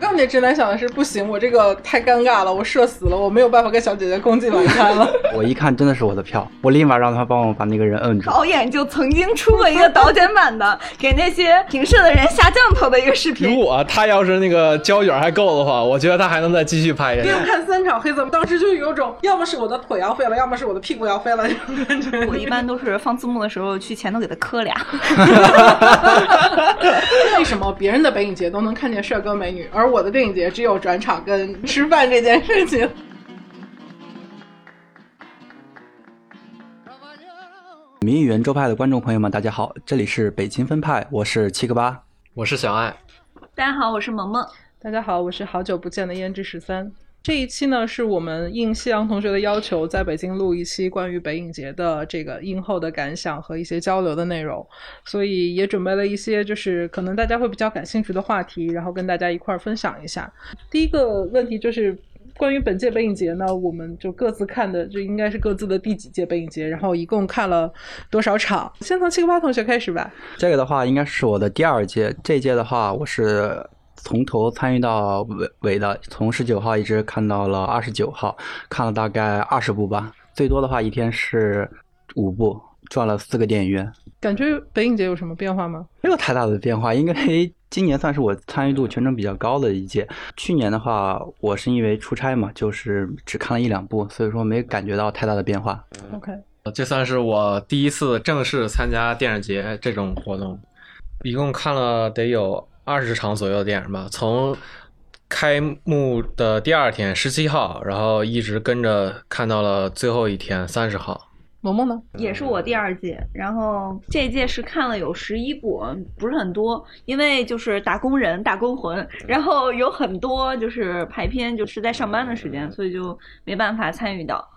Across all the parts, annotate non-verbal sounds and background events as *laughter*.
钢铁直男想的是不行，我这个太尴尬了，我社死了，我没有办法跟小姐姐共进晚餐了。*laughs* 我一看真的是我的票，我立马让他帮我把那个人摁住。导演就曾经出过一个导剪版的，给那些平射的人下降头的一个视频。如果他要是那个胶卷还够的话，我觉得他还能再继续拍下去。连看三场黑子，当时就有种要么是我的腿要废了，要么是我的屁股要废了这种感觉。我一般都是放字幕的时候去前头给他磕俩。*laughs* *laughs* 为什么别人的北影节都能看见帅哥美女，而我的电影节只有转场跟吃饭这件事情？民议园周派的观众朋友们，大家好，这里是北京分派，我是七个八，我是小爱，大家好，我是萌萌，大家好，我是好久不见的胭脂十三。这一期呢，是我们应夕阳同学的要求，在北京录一期关于北影节的这个映后的感想和一些交流的内容，所以也准备了一些就是可能大家会比较感兴趣的话题，然后跟大家一块儿分享一下。第一个问题就是关于本届北影节呢，我们就各自看的，这应该是各自的第几届北影节，然后一共看了多少场？先从七个八同学开始吧。这个的话应该是我的第二届，这届的话我是。从头参与到尾尾的，从十九号一直看到了二十九号，看了大概二十部吧，最多的话一天是五部，转了四个电影院。感觉北影节有什么变化吗？没有太大的变化，因为今年算是我参与度全程比较高的一届。去年的话，我是因为出差嘛，就是只看了一两部，所以说没感觉到太大的变化。OK，这算是我第一次正式参加电影节这种活动，一共看了得有。二十场左右的电影吧，从开幕的第二天十七号，然后一直跟着看到了最后一天三十号。萌萌呢？也是我第二届，然后这届是看了有十一部，不是很多，因为就是打工人、打工魂，然后有很多就是排片就是在上班的时间，所以就没办法参与到。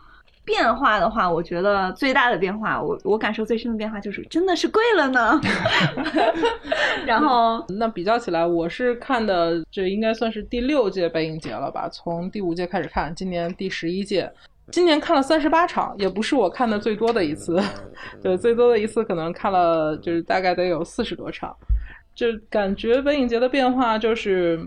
变化的话，我觉得最大的变化，我我感受最深的变化就是真的是贵了呢。*laughs* 然后那比较起来，我是看的这应该算是第六届北影节了吧？从第五届开始看，今年第十一届，今年看了三十八场，也不是我看的最多的一次。*laughs* 对，最多的一次可能看了就是大概得有四十多场。就感觉北影节的变化就是，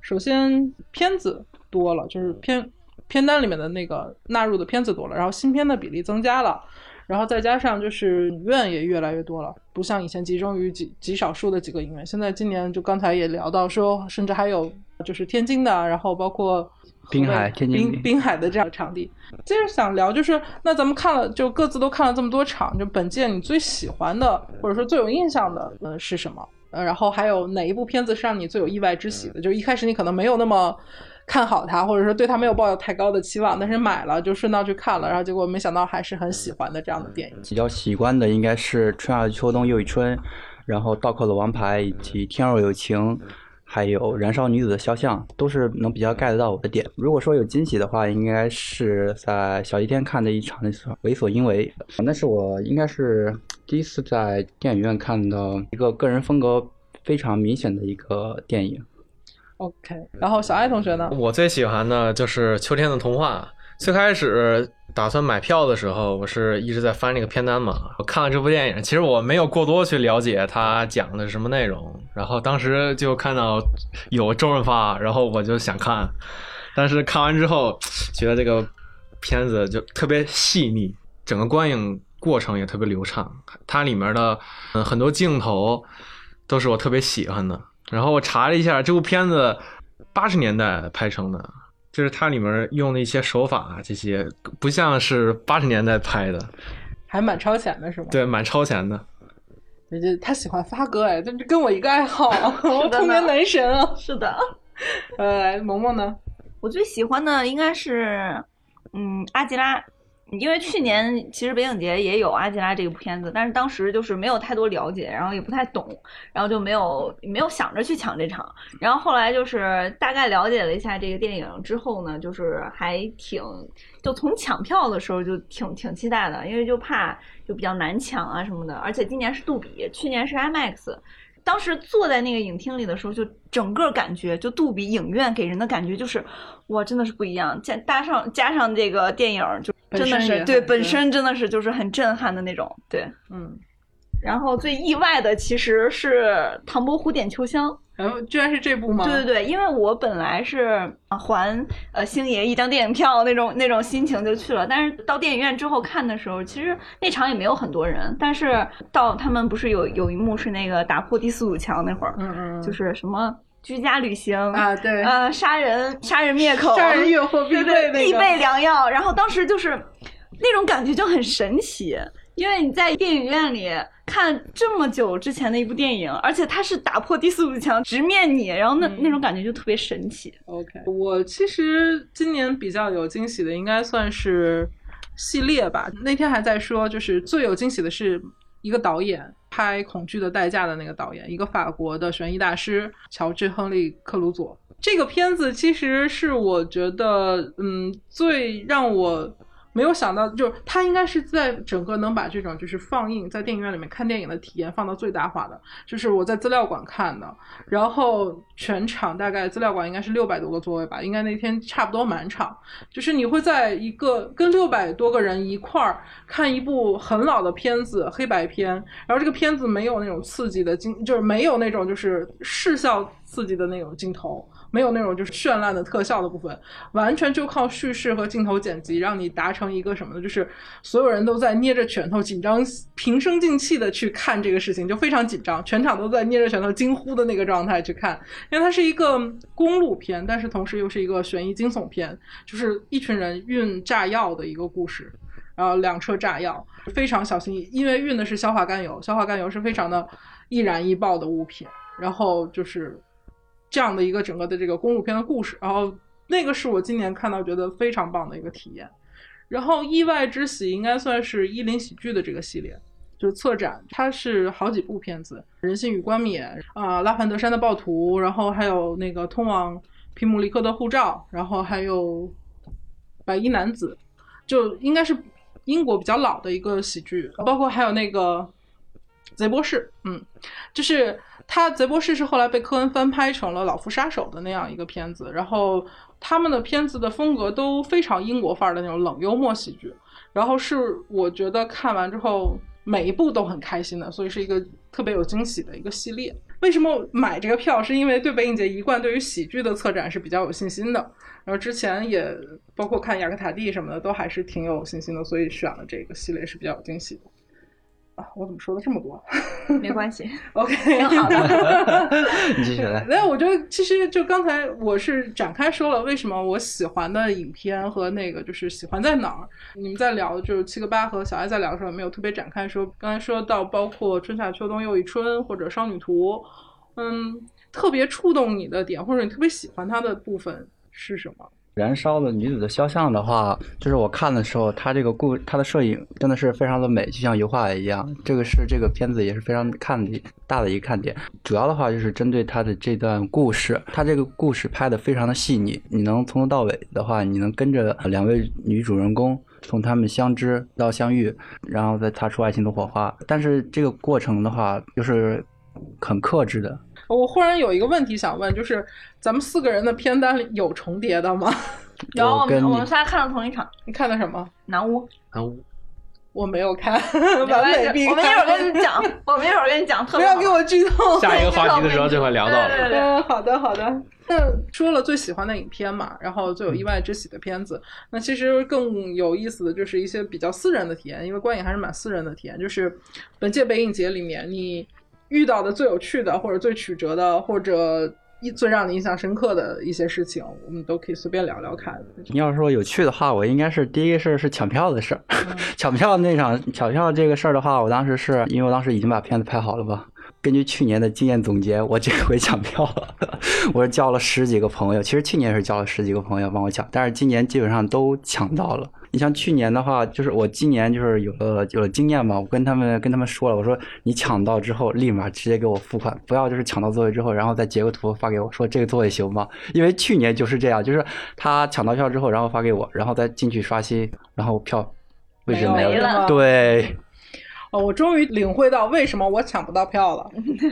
首先片子多了，就是片。片单里面的那个纳入的片子多了，然后新片的比例增加了，然后再加上就是影院也越来越多了，不像以前集中于极极少数的几个影院。现在今年就刚才也聊到说，甚至还有就是天津的，然后包括滨海、天津、滨滨海的这样的场地。接着想聊就是，那咱们看了就各自都看了这么多场，就本届你最喜欢的或者说最有印象的呃是什么？呃，然后还有哪一部片子是让你最有意外之喜的？就一开始你可能没有那么。看好它，或者说对它没有抱有太高的期望，但是买了就顺道去看了，然后结果没想到还是很喜欢的这样的电影。比较喜欢的应该是《春夏秋冬又一春》，然后《倒扣的王牌》以及《天若有情》，还有《燃烧女子的肖像》，都是能比较 get 到我的点。如果说有惊喜的话，应该是在小一天看的一场《为所应为》，那是我应该是第一次在电影院看到一个个人风格非常明显的一个电影。OK，然后小爱同学呢？我最喜欢的就是《秋天的童话》。最开始打算买票的时候，我是一直在翻那个片单嘛。我看了这部电影，其实我没有过多去了解它讲的是什么内容。然后当时就看到有周润发，然后我就想看。但是看完之后，觉得这个片子就特别细腻，整个观影过程也特别流畅。它里面的嗯很多镜头都是我特别喜欢的。然后我查了一下，这部片子八十年代拍成的，就是它里面用的一些手法，这些不像是八十年代拍的，还蛮超前的，是吗？对，蛮超前的。他喜欢发哥哎，这跟我一个爱好，*laughs* 我童年男神啊！是的。呃，萌萌呢？我最喜欢的应该是，嗯，阿吉拉。因为去年其实北影节也有阿基拉这部片子，但是当时就是没有太多了解，然后也不太懂，然后就没有没有想着去抢这场。然后后来就是大概了解了一下这个电影之后呢，就是还挺就从抢票的时候就挺挺期待的，因为就怕就比较难抢啊什么的。而且今年是杜比，去年是 IMAX。当时坐在那个影厅里的时候，就整个感觉就杜比影院给人的感觉就是，哇，真的是不一样。加搭上加上这个电影，就真的是对本身真的是就是很震撼的那种。对，嗯，然后最意外的其实是唐伯虎点秋香。然后居然是这部吗？对对对，因为我本来是啊还呃星爷一张电影票那种那种心情就去了，但是到电影院之后看的时候，其实那场也没有很多人，但是到他们不是有有一幕是那个打破第四堵墙那会儿，嗯嗯，就是什么居家旅行啊，对，呃杀人杀人灭口，杀人越货必备必备良药，然后当时就是那种感觉就很神奇。因为你在电影院里看这么久之前的一部电影，而且它是打破第四堵墙直面你，然后那、那种感觉就特别神奇。OK，我其实今年比较有惊喜的，应该算是系列吧。那天还在说，就是最有惊喜的是一个导演拍《恐惧的代价》的那个导演，一个法国的悬疑大师乔治·亨利·克鲁佐。这个片子其实是我觉得，嗯，最让我没有想到，就是他应该是在整个能把这种就是放映在电影院里面看电影的体验放到最大化的。就是我在资料馆看的，然后全场大概资料馆应该是六百多个座位吧，应该那天差不多满场。就是你会在一个跟六百多个人一块儿看一部很老的片子，黑白片，然后这个片子没有那种刺激的镜，就是没有那种就是视效刺激的那种镜头。没有那种就是绚烂的特效的部分，完全就靠叙事和镜头剪辑，让你达成一个什么呢？就是所有人都在捏着拳头，紧张、平生静气的去看这个事情，就非常紧张，全场都在捏着拳头惊呼的那个状态去看，因为它是一个公路片，但是同时又是一个悬疑惊悚片，就是一群人运炸药的一个故事。然后两车炸药，非常小心翼翼，因为运的是硝化甘油，硝化甘油是非常的易燃易爆的物品。然后就是这样的一个整个的这个公路片的故事，然后那个是我今年看到觉得非常棒的一个体验。然后意外之喜应该算是伊林喜剧的这个系列，就是策展，它是好几部片子，《人性与冠冕》啊，《拉凡德山的暴徒》，然后还有那个《通往皮姆利克的护照》，然后还有《白衣男子》，就应该是英国比较老的一个喜剧，包括还有那个贼博士，嗯，就是他贼博士是后来被科恩翻拍成了《老夫杀手》的那样一个片子，然后他们的片子的风格都非常英国范儿的那种冷幽默喜剧，然后是我觉得看完之后每一部都很开心的，所以是一个特别有惊喜的一个系列。为什么买这个票？是因为对北影节一贯对于喜剧的策展是比较有信心的，然后之前也包括看雅克塔蒂什么的，都还是挺有信心的，所以选了这个系列是比较有惊喜的。啊，我怎么说了这么多 *laughs* 没关系？*laughs* OK，*laughs* 挺好的。你继续来。那我觉得其实就刚才我是展开说了为什么我喜欢的影片和那个就是喜欢在哪儿。你们在聊就是七个八和小爱在聊的时候没有特别展开说，刚才说到包括春夏秋冬又一春或者少女图，嗯，特别触动你的点或者你特别喜欢它的部分是什么？燃烧的女子的肖像的话，就是我看的时候，她这个故她的摄影真的是非常的美，就像油画一样。这个是这个片子也是非常看的大的一个看点。主要的话就是针对她的这段故事，她这个故事拍的非常的细腻，你能从头到尾的话，你能跟着两位女主人公从他们相知到相遇，然后再擦出爱情的火花。但是这个过程的话，就是很克制的，我忽然有一个问题想问，就是咱们四个人的片单里有重叠的吗？*laughs* 然后我们我们仨看了同一场《你看的什么？南屋》，南屋，我没有看，*laughs* 没完美避开。*laughs* 我们一会儿跟你讲，我们一会儿跟你讲，特别好不要给我剧透。下一个话题的时候就会聊到了。对对对嗯，好的好的。那说了最喜欢的影片嘛，然后最有意外之喜的片子，那其实更有意思的就是一些比较私人的体验，因为观影还是蛮私人的体验。就是本届北影节里面，你遇到的最有趣的，或者最曲折的，或者一最让你印象深刻的一些事情，我们都可以随便聊聊看。你要说有趣的话，我应该是第一个事儿是抢票的事儿。*laughs* 抢票那场抢票这个事儿的话，我当时是因为我当时已经把片子拍好了吧。根据去年的经验总结，我这回抢票了，*laughs* 我是叫了十几个朋友。其实去年是叫了十几个朋友帮我抢，但是今年基本上都抢到了。你像去年的话，就是我今年就是有了有了经验嘛，我跟他们跟他们说了，我说你抢到之后立马直接给我付款，不要就是抢到座位之后，然后再截个图发给我说这个座位行吗？因为去年就是这样，就是他抢到票之后，然后发给我，然后再进去刷新，然后票位置没了对，啊，我终于领会到为什么我抢不到票了。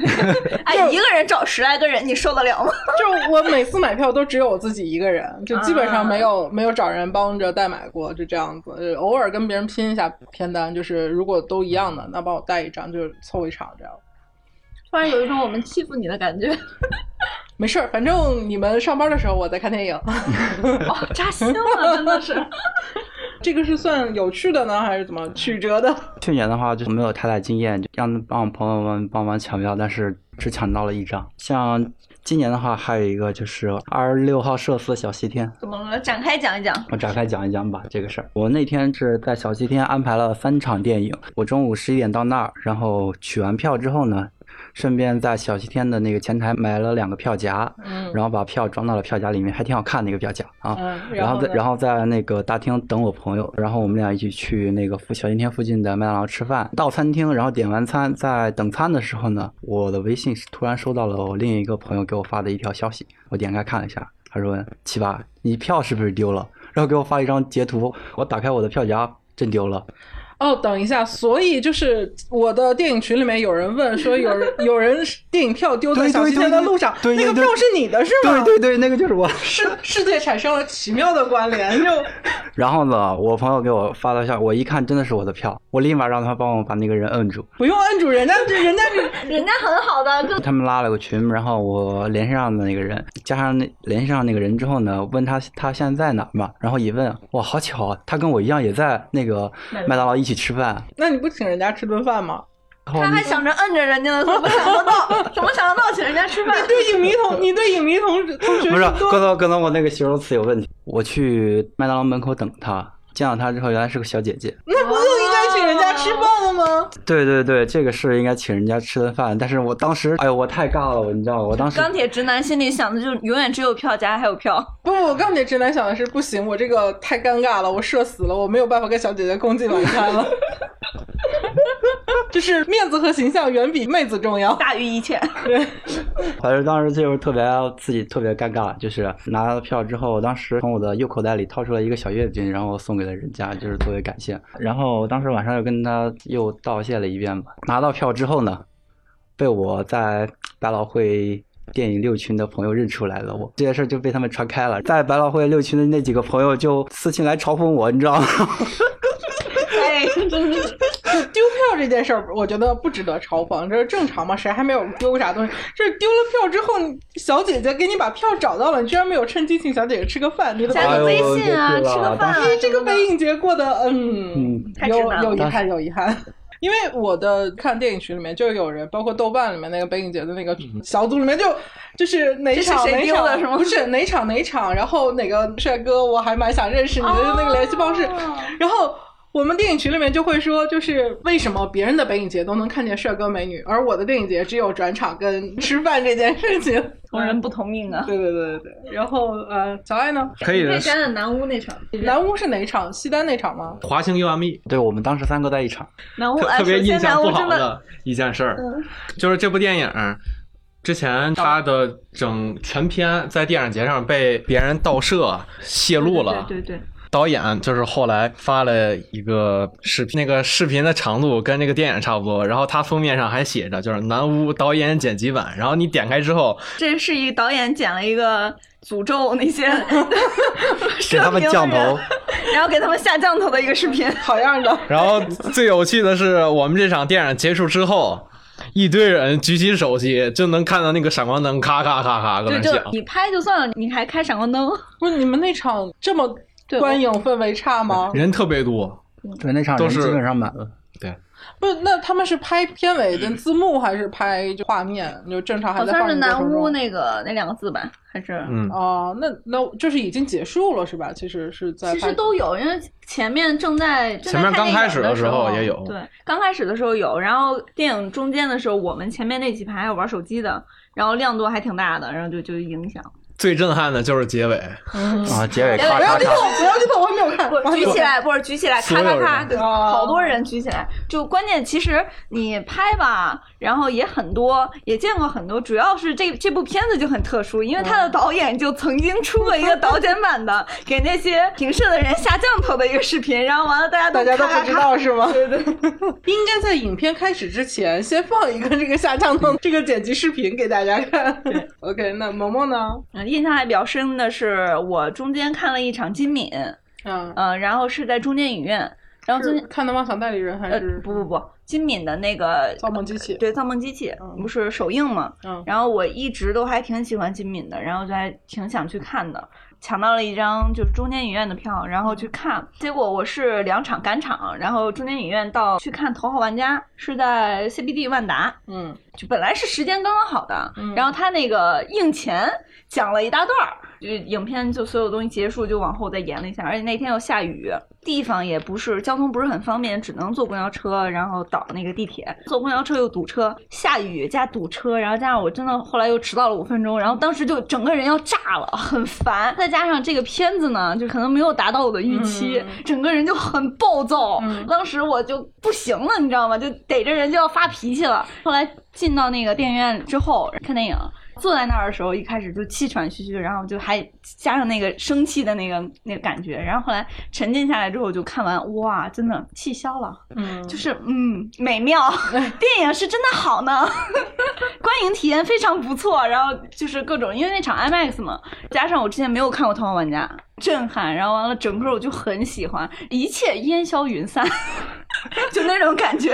*laughs* 哎，一个人找十来个人，你受得了吗？*laughs* 就我每次买票都只有我自己一个人，就基本上没有、没有找人帮着代买过，就这样子。呃偶尔跟别人拼一下片单，就是如果都一样的，那帮我带一张，就凑一场这样。突然有一种我们欺负你的感觉，*laughs* 没事儿，反正你们上班的时候我在看电影。哦，扎心了，真的是。这个是算有趣的呢，还是怎么曲折的？*laughs* 去年的话就没有太大经验，就让让我朋友们帮忙抢票，但是只抢到了一张。像今年的话，还有一个就是二十六号社死小西天，怎么了？展开讲一讲。我展开讲一讲吧这个事儿。我那天是在小西天安排了三场电影，我中午十一点到那儿，然后取完票之后呢，顺便在小西天的那个前台买了两个票夹，嗯然后把票装到了票夹里面，还挺好看那个票夹啊。嗯，然后在然后在那个大厅等我朋友，然后我们俩一起去那个附小西天附近的麦当劳吃饭。到餐厅，然后点完餐，在等餐的时候呢，我的微信突然收到了我另一个朋友给我发的一条消息，我点开看了一下，他说：“七八，你票是不是丢了？”然后给我发一张截图，我打开我的票夹，真丢了。哦，等一下，所以就是我的电影群里面有人问说，有人 *laughs* 有人电影票丢在对小西天的路上，对对对那个票是你的是吗？对对对，那个就是我。世世界产生了奇妙的关联，就 *laughs* 然后呢，我朋友给我发了消息，我一看真的是我的票，我立马让他帮我把那个人摁住。不用摁住人家，这人家是 *laughs* 人家很好的，他们拉了个群，然后我联系上的那个人，加上那联系上那个人之后呢，问他他现在在哪儿嘛，然后一问，哇，好巧啊，他跟我一样也在那个麦当劳一起吃饭。那你不请人家吃顿饭吗？他还想着摁着人家呢，怎么想得到？*laughs* 怎么想得到请人家吃饭？对影迷同，你对影迷同同学不是，多可能可能我那个形容词有问题。我去麦当劳门口等他，见到他之后，原来是个小姐姐。那不就请人家吃饭了吗？对对对，这个是应该请人家吃顿饭，但是我当时，哎呦，我太尬了，我你知道吗？我当时钢铁直男心里想的就永远只有票夹还有票，不不，钢铁直男想的是不行，我这个太尴尬了，我社死了，我没有办法跟小姐姐共进晚餐了。*laughs* 就是面子和形象远比妹子重要。大于一切。对，*laughs* 反正当时就是特别自己特别尴尬，就是拿了票之后，当时从我的右口袋里掏出了一个小月饼，然后送给了人家，就是作为感谢。然后当时晚上又跟他又道谢了一遍吧。拿到票之后呢，被我在百老汇。电影六群的朋友认出来了我，这件事就被他们传开了，在百老汇六群的那几个朋友就私信来嘲讽我，你知道吗？*laughs* 哎，真是 *laughs* 丢票这件事儿，我觉得不值得嘲讽，这是正常嘛？谁还没有丢过啥东西？这丢了票之后，小姐姐给你把票找到了，你居然没有趁机请小姐姐吃个饭，你的加个微信啊，吃个饭啊当，这个北影节过得，嗯，嗯有有遗憾，有遗憾。因为我的看电影群里面就有人，包括豆瓣里面那个北影节的那个小组里面就就是哪场是谁场哪场丢的是吗不是哪场哪场，然后哪个帅哥我还蛮想认识你的哦那个联系方式，然后。我们电影群里面就会说，就是为什么别人的北影节都能看见帅哥美女，而我的电影节只有转场跟吃饭这件事情。*laughs* 同人不同命啊。*laughs* 对对对对对。然后呃，小爱呢？可以的。讲讲南屋那场，南屋是哪一场？西单那场吗？华星 UME 对我们当时三个在一场，*laughs* 南屋哎，特特别印象不南屋真的，好的一件事儿，嗯，就是这部电影之前他的整全篇在电影节上被别人盗摄泄露了。对对对，导演就是后来发了一个视频，那个视频的长度跟那个电影差不多，然后它封面上还写着就是南屋导演剪辑版，然后你点开之后，这是一个导演剪了一个诅咒那些 *laughs* 给他们降头，*laughs* 然后给他们下降头的一个视频。好样的！然后最有趣的是我们这场电影结束之后。一堆人举起手机，就能看到那个闪光灯咔咔咔咔搁那响。你拍就算了，你还开闪光灯，不是你们那场这么对观影氛围差吗？人特别多，对那场都是人基本上满了。对不是，那他们是拍片尾的字幕还是拍就画面？就正常还好像是南屋？那个那两个字吧，还是？嗯，哦，那那就是已经结束了是吧？其实是在其实都有，因为前面正在正在前面刚看电影开始的时候候也有对，刚开始的时候有，然后电影中间的时候，我们前面那几排还有玩手机的，然后亮度还挺大的，然后就就影响。最震撼的就是结尾，啊，结尾结尾咔咔咔，不要剧透，不要剧透，我还没有看。我还没有看举起来，不是举起来，咔咔咔，好多人举起来。就关键，其实你拍吧，然后也很多，也见过很多。主要是这这部片子就很特殊，因为他的导演就曾经出过一个导剪版的，给那些评社的人下降头的一个视频，然后完了大家都大家都不知道是吗？对对，*laughs* 应该在影片开始之前先放一个这个下降头这个剪辑视频给大家看。OK，那萌萌呢？嗯，印象还比较深的是，我中间看了一场金敏，嗯，嗯，然后是在中间影院，然后中间看的妄想代理人还呃是不不不，金敏的那个造梦机器？对，造梦机器不是首映嘛？嗯然后我一直都还挺喜欢金敏的，然后就还挺想去看的，抢到了一张就是中间影院的票，然后去看。结果我是两场赶场，然后中间影院到去看《头号玩家》是在 CBD 万达，嗯就本来是时间刚刚好的，嗯然后他那个映前讲了一大段儿，就影片就所有东西结束就往后再延了一下，而且那天又下雨，地方也不是交通不是很方便，只能坐公交车，然后倒那个地铁，坐公交车又堵车，下雨加堵车，然后加上我真的后来又迟到了五分钟，然后当时就整个人要炸了，很烦，再加上这个片子呢，就可能没有达到我的预期，嗯整个人就很暴躁，嗯当时我就不行了，你知道吗？就逮着人就要发脾气了。后来进到那个电影院之后看电影，坐在那儿的时候，一开始就气喘吁吁，然后就还加上那个生气的那个那个感觉，然后后来沉浸下来之后，就看完，哇，真的气消了，嗯，就是嗯，美妙，电影是真的好呢，观影体验非常不错，然后就是各种，因为那场 IMAX 嘛，加上我之前没有看过《头号玩家》，震撼，然后完了，整个我就很喜欢，一切烟消云散，*laughs* 就那种感觉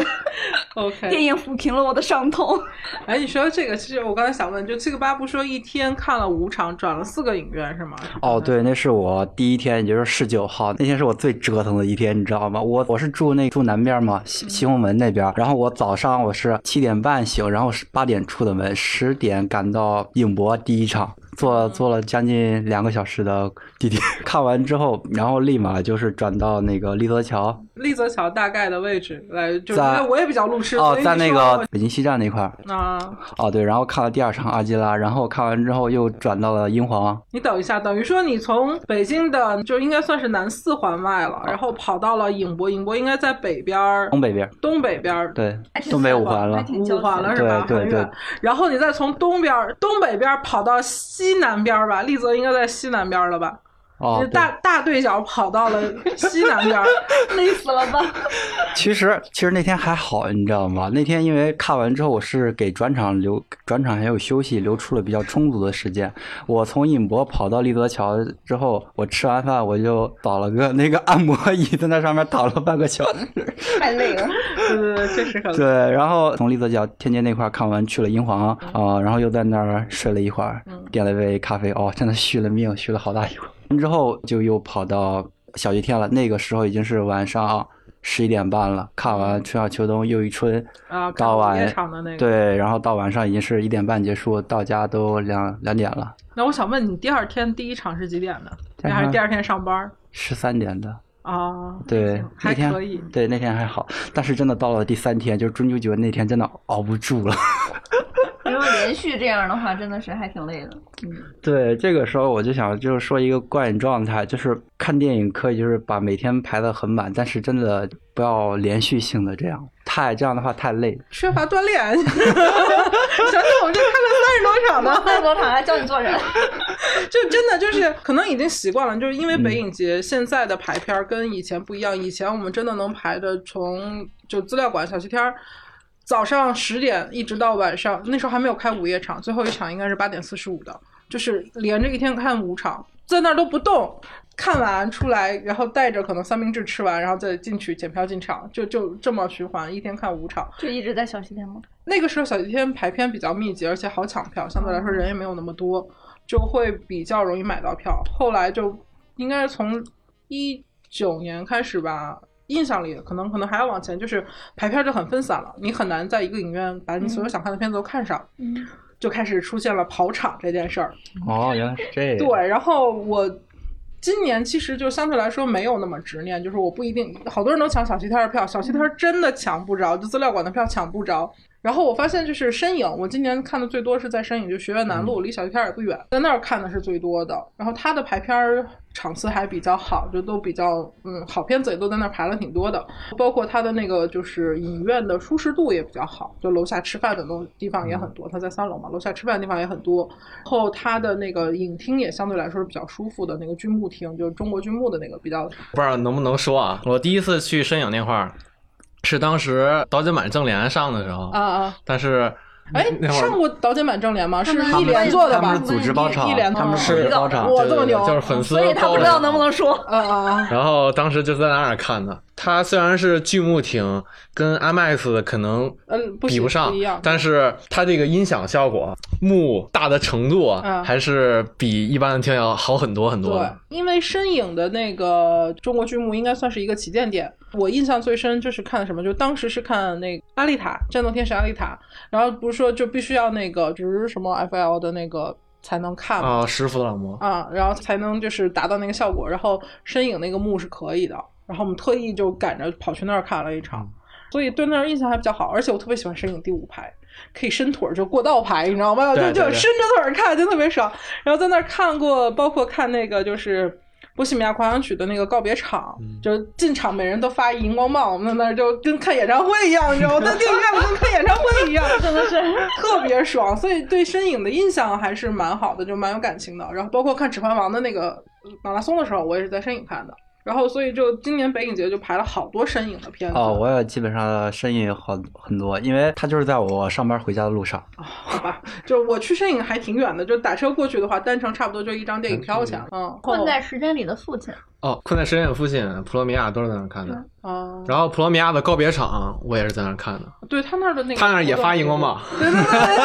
，OK。*laughs* 电影抚平了我的伤痛。哎，你说这个，其实我刚才想问，就七个八不说一天看了五场，转了四个影院是吗？哦，对，那是我第一天，也就是十九号那天是我最折腾的一天，你知道吗？我我是住那住南边嘛，西西红门那边，然后我早上我是七点半醒，然后是八点出的门，十点赶到影博第一场。坐坐了将近两个小时的地铁，*laughs* 看完之后，然后立马就是转到那个立泽桥，立泽桥大概的位置来，就是我也比较路痴哦在那个北京西站那块儿，啊，哦对，然后看了第二场阿基拉，然后看完之后又转到了英皇，你等一下，等于说你从北京的就应该算是南四环外了，然后跑到了影博，影博应该在北边儿。东北边儿，东北边儿。对东北五环了。五环了是吧？对对对。然后你再从东边儿、东北边儿跑到西西南边吧，丽泽应该在西南边了吧？哦，大大对角跑到了 *laughs* 西南边儿，累死了吧？其实其实那天还好，你知道吗？那天因为看完之后，我是给转场留转场还有休息留出了比较充足的时间。我从尹博跑到立泽桥之后，我吃完饭我就找了个那个按摩椅，在那上面躺了半个小时。太累了。对对对，确实很累。对，然后从立泽桥天街那块儿看完，去了英皇啊、然后又在那儿睡了一会儿，点了杯咖啡，哦，真的续了命，续了好大一会儿。之后就又跑到小雨天了，那个时候已经是晚上十一点半了，看完《春夏秋冬又一春》啊，到晚夜场的那个。。对，然后到晚上已经是一点半结束，到家都两两点了，那我想问你，第二天第一场是几点的？还是第二天上班？十三点的。啊，对，还那天可以。对，那天还好，但是真的到了第三天，就是中秋节那天，真的熬不住了。*laughs* 如果连续这样的话，真的是还挺累的。嗯对，这个时候我就想，就是说一个观影状态，就是看电影可以就是把每天排的很满，但是真的不要连续性的这样，太这样的话太累。缺乏锻炼。*laughs* 想想我们这看了三十多场呢，三十多场还教你做人，*laughs* 就真的就是可能已经习惯了，就是因为北影节现在的排片儿跟以前不一样，以前我们真的能排的从就资料馆小西天儿。早上十点一直到晚上，那时候还没有开午夜场，最后一场应该是八点四十五的，就是连着一天看五场，在那儿都不动，看完出来，然后带着可能三明治吃完，然后再进去检票进场，就就这么循环，一天看五场。就一直在小西天吗？那个时候小西天排片比较密集，而且好抢票，相对来说人也没有那么多，就会比较容易买到票。后来就应该是从一九年开始吧，印象里可能可能还要往前，就是排片就很分散了，你很难在一个影院把你所有想看的片子都看上，嗯，就开始出现了跑场这件事儿。哦，原来是这样。对，然后我今年其实就相对来说没有那么执念，就是我不一定，好多人都抢小西天的票，小西天真的抢不着，就资料馆的票抢不着。然后我发现就是身影，我今年看的最多是在身影，就学院南路，离小鱼片儿也不远，在那儿看的是最多的。然后它的排片儿场次还比较好，就都比较嗯好片子也都在那儿排了挺多的，包括它的那个就是影院的舒适度也比较好，就楼下吃饭的东地方也很多，它在三楼嘛，楼下吃饭的地方也很多。然后它的那个影厅也相对来说是比较舒服的，那个军幕厅就是中国军幕的那个比较不知道能不能说啊？我第一次去深影那块儿，是当时刀剪版正联上的时候，啊啊。但是 *laughs* 哎，上过导剪版正联吗？是一连做的吧？他们是组织包场一一联，他们是是组织包场。哇这么牛就是粉丝所以他不知道能不能说。啊啊啊！然后当时就在那儿看的。它虽然是剧目厅，跟 IMAX 可能嗯，不比不上但是它这个音响效果、幕大的程度啊，嗯还是比一般的厅要好很多很多对的。，因为深影的那个中国剧目应该算是一个旗舰店。我印象最深就是看什么，就当时是看那个阿丽塔战斗天使阿丽塔，然后不是说就必须要那个值什么 FL 的那个才能看吗？啊，师傅朗摩，啊，然后才能就是达到那个效果。然后深影那个幕是可以的，然后我们特意就赶着跑去那儿看了一场，所以对那儿印象还比较好。而且我特别喜欢深影第五排，可以伸腿儿，就过道排，你知道吗？就就伸着腿儿看，就特别爽。然后在那儿看过，包括看那个就是。波西米亚狂想曲的那个告别场，就是进场每人都发一荧光棒，我们在那儿就跟看演唱会一样，你知道吗？*laughs* 在电影院里跟看演唱会一样，*laughs* 真的是特别爽。所以对身影的印象还是蛮好的，就蛮有感情的。然后包括看《指环王》的那个马拉松的时候，我也是在身影看的。然后所以就今年北影节就排了好多身影的片子。哦，我也基本上身影好很多，因为它就是在我上班回家的路上。哦好吧，就我去身影还挺远的，就打车过去的话，单程差不多就一张电影票钱。嗯，困在时间里的父亲，哦，困在时间里的父亲，普罗米亚都是在那儿看的。啊，然后普罗米亚的告别场，我也是在那儿看的。对他那儿的那个，他那儿也发荧光棒，对对对对，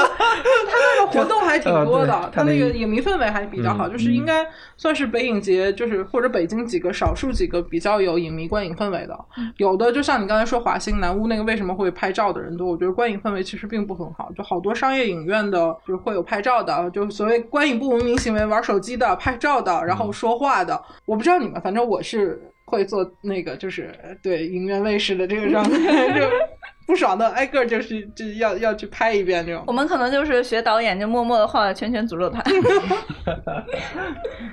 他那个活动还挺多的，他那个影迷氛围还比较好，嗯就是应该算是北影节，就是或者北京几个少数几个比较有影迷观影氛围的。有的就像你刚才说华星南屋那个为什么会拍照的人多，我觉得观影氛围其实并不很好，就好多商业影院的就是会有拍照的，就所谓观影不文明行为，玩手机的、拍照的，然后说话的，我不知道你们，反正我是。会做那个，就是对影院卫视的这个状态，就不爽的挨个就是就要要去拍一遍这种我。们可能就是学导演，就默默的画了圈圈诅咒他。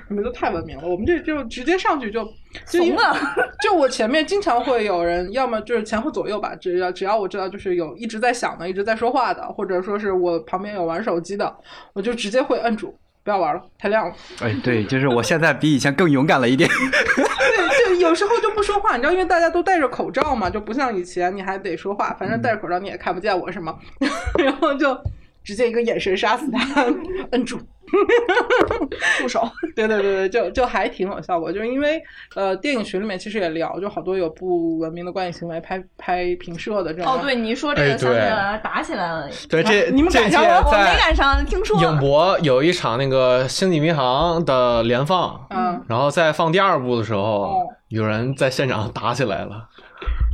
你们都太文明了，我们这就直接上去就就因为怂啊！就我前面经常会有人，要么就是前后左右吧，只要只要我知道就是有一直在想的，一直在说话的，或者说是我旁边有玩手机的，我就直接会摁住，不要玩了，太亮了。哎，对，就是我现在比以前更勇敢了一点。*laughs* 对，就有时候就不说话，你知道，因为大家都戴着口罩嘛，就不像以前你还得说话，反正戴着口罩你也看不见我是吗，*laughs* 然后就直接一个眼神杀死他，*laughs* 摁住。*laughs* 住手，对对对对，就就还挺有效果，就是因为呃，电影群里面其实也聊，就好多有不文明的观影行为，拍拍平射的这种。哦，对，你一说这个哎想起对来了，打起来了。对，这你们赶上了我没在赶上，听说影博有一场那个《星际迷航》的连放，嗯，然后在放第二部的时候哦，有人在现场打起来了，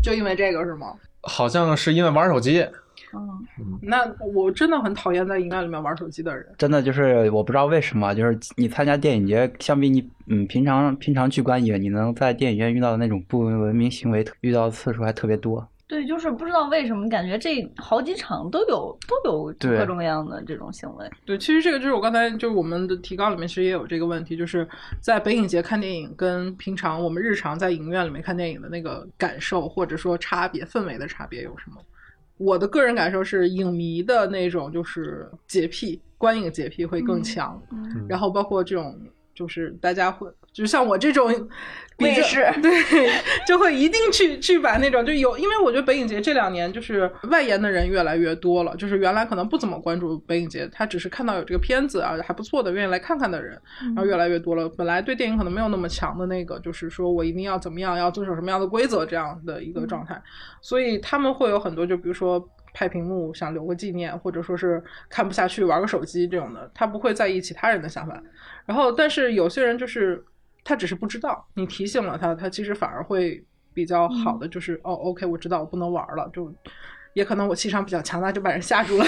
就因为这个是吗？好像是因为玩手机。嗯，那我真的很讨厌在影院里面玩手机的人。真的就是我不知道为什么，就是你参加电影节，相比你嗯平常平常去观影，你能在电影院遇到的那种不文明行为遇到的次数还特别多。对，就是不知道为什么，感觉这好几场都有都有各种各样的这种行为。对，其实这个就是我刚才就是我们的提纲里面其实也有这个问题，就是在北影节看电影跟平常我们日常在影院里面看电影的那个感受或者说差别氛围的差别有什么？我的个人感受是，影迷的那种就是洁癖，观影洁癖会更强，嗯，然后包括这种就是大家会，就像我这种我也是对，就会一定去去把那种就有，因为我觉得北影节这两年就是外延的人越来越多了，就是原来可能不怎么关注北影节，他只是看到有这个片子啊还不错的，愿意来看看的人，然后越来越多了。本来对电影可能没有那么强的那个，就是说我一定要怎么样，要遵守什么样的规则这样的一个状态，所以他们会有很多，就比如说。拍屏幕想留个纪念，或者说是看不下去玩个手机这种的，他不会在意其他人的想法。然后，但是有些人就是他只是不知道，你提醒了他，他其实反而会比较好的，就是、哦，OK，我知道我不能玩了，就也可能我气场比较强大，就把人吓住了。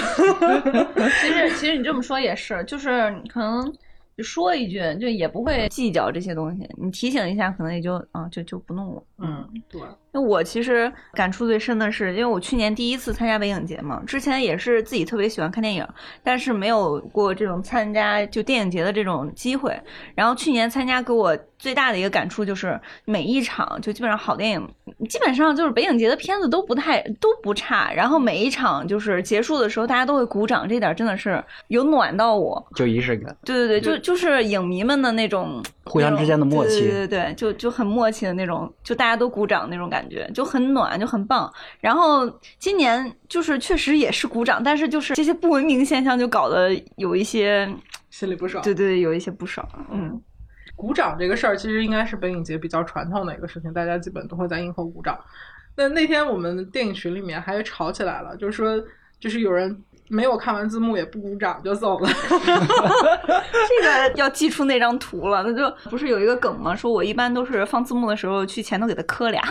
*laughs* 其实其实你这么说也是，就是可能就说一句，就也不会计较这些东西，你提醒一下，可能也就啊就就不弄了。嗯，对。因为我其实感触最深的是，因为我去年第一次参加北影节嘛，之前也是自己特别喜欢看电影，但是没有过这种参加就电影节的这种机会。然后去年参加，给我最大的一个感触就是，每一场就基本上好电影，基本上就是北影节的片子都不太都不差。然后每一场就是结束的时候，大家都会鼓掌，这点真的是有暖到我。就仪式感。对对对，就就是影迷们的那种互相之间的默契，对对对，就就很默契的那种，就大家都鼓掌那种感觉，就很暖，就很棒。然后今年就是确实也是鼓掌，但是就是这些不文明现象就搞得有一些心里不爽。对对，有一些不爽。嗯，鼓掌这个事儿其实应该是北影节比较传统的一个事情，大家基本都会在映后鼓掌。那那天我们电影群里面还吵起来了，就是说，就是有人。没有看完字幕也不鼓掌就走了，*laughs* *laughs* 这个要记出那张图了。那就不是有一个梗吗？说我一般都是放字幕的时候去前头给他磕俩。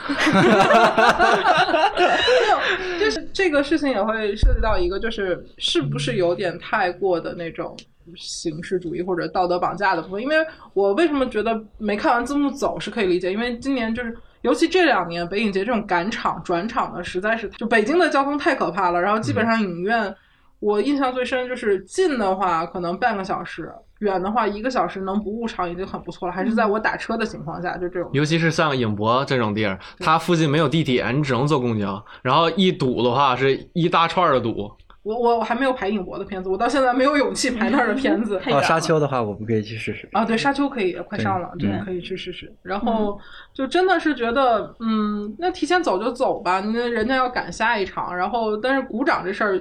就是这个事情也会涉及到一个，就是是不是有点太过的那种形式主义或者道德绑架的部分？因为我为什么觉得没看完字幕走是可以理解？因为今年就是。尤其这两年北影节这种赶场转场的实在是，就北京的交通太可怕了。然后基本上影院。我印象最深就是近的话可能半个小时，远的话一个小时能不误场已经很不错了。还是在我打车的情况下，就这种。尤其是像影博这种地儿，它附近没有地铁，你只能坐公交。然后一堵的话是一大串的堵。我我我还没有排影博的片子，我到现在没有勇气排那儿的片子。哦，沙丘的话，我们可以去试试。啊，对，沙丘可以，快上了，对，可以去试试。然后就真的是觉得，嗯，那提前走就走吧，那人家要赶下一场。然后，但是鼓掌这事儿。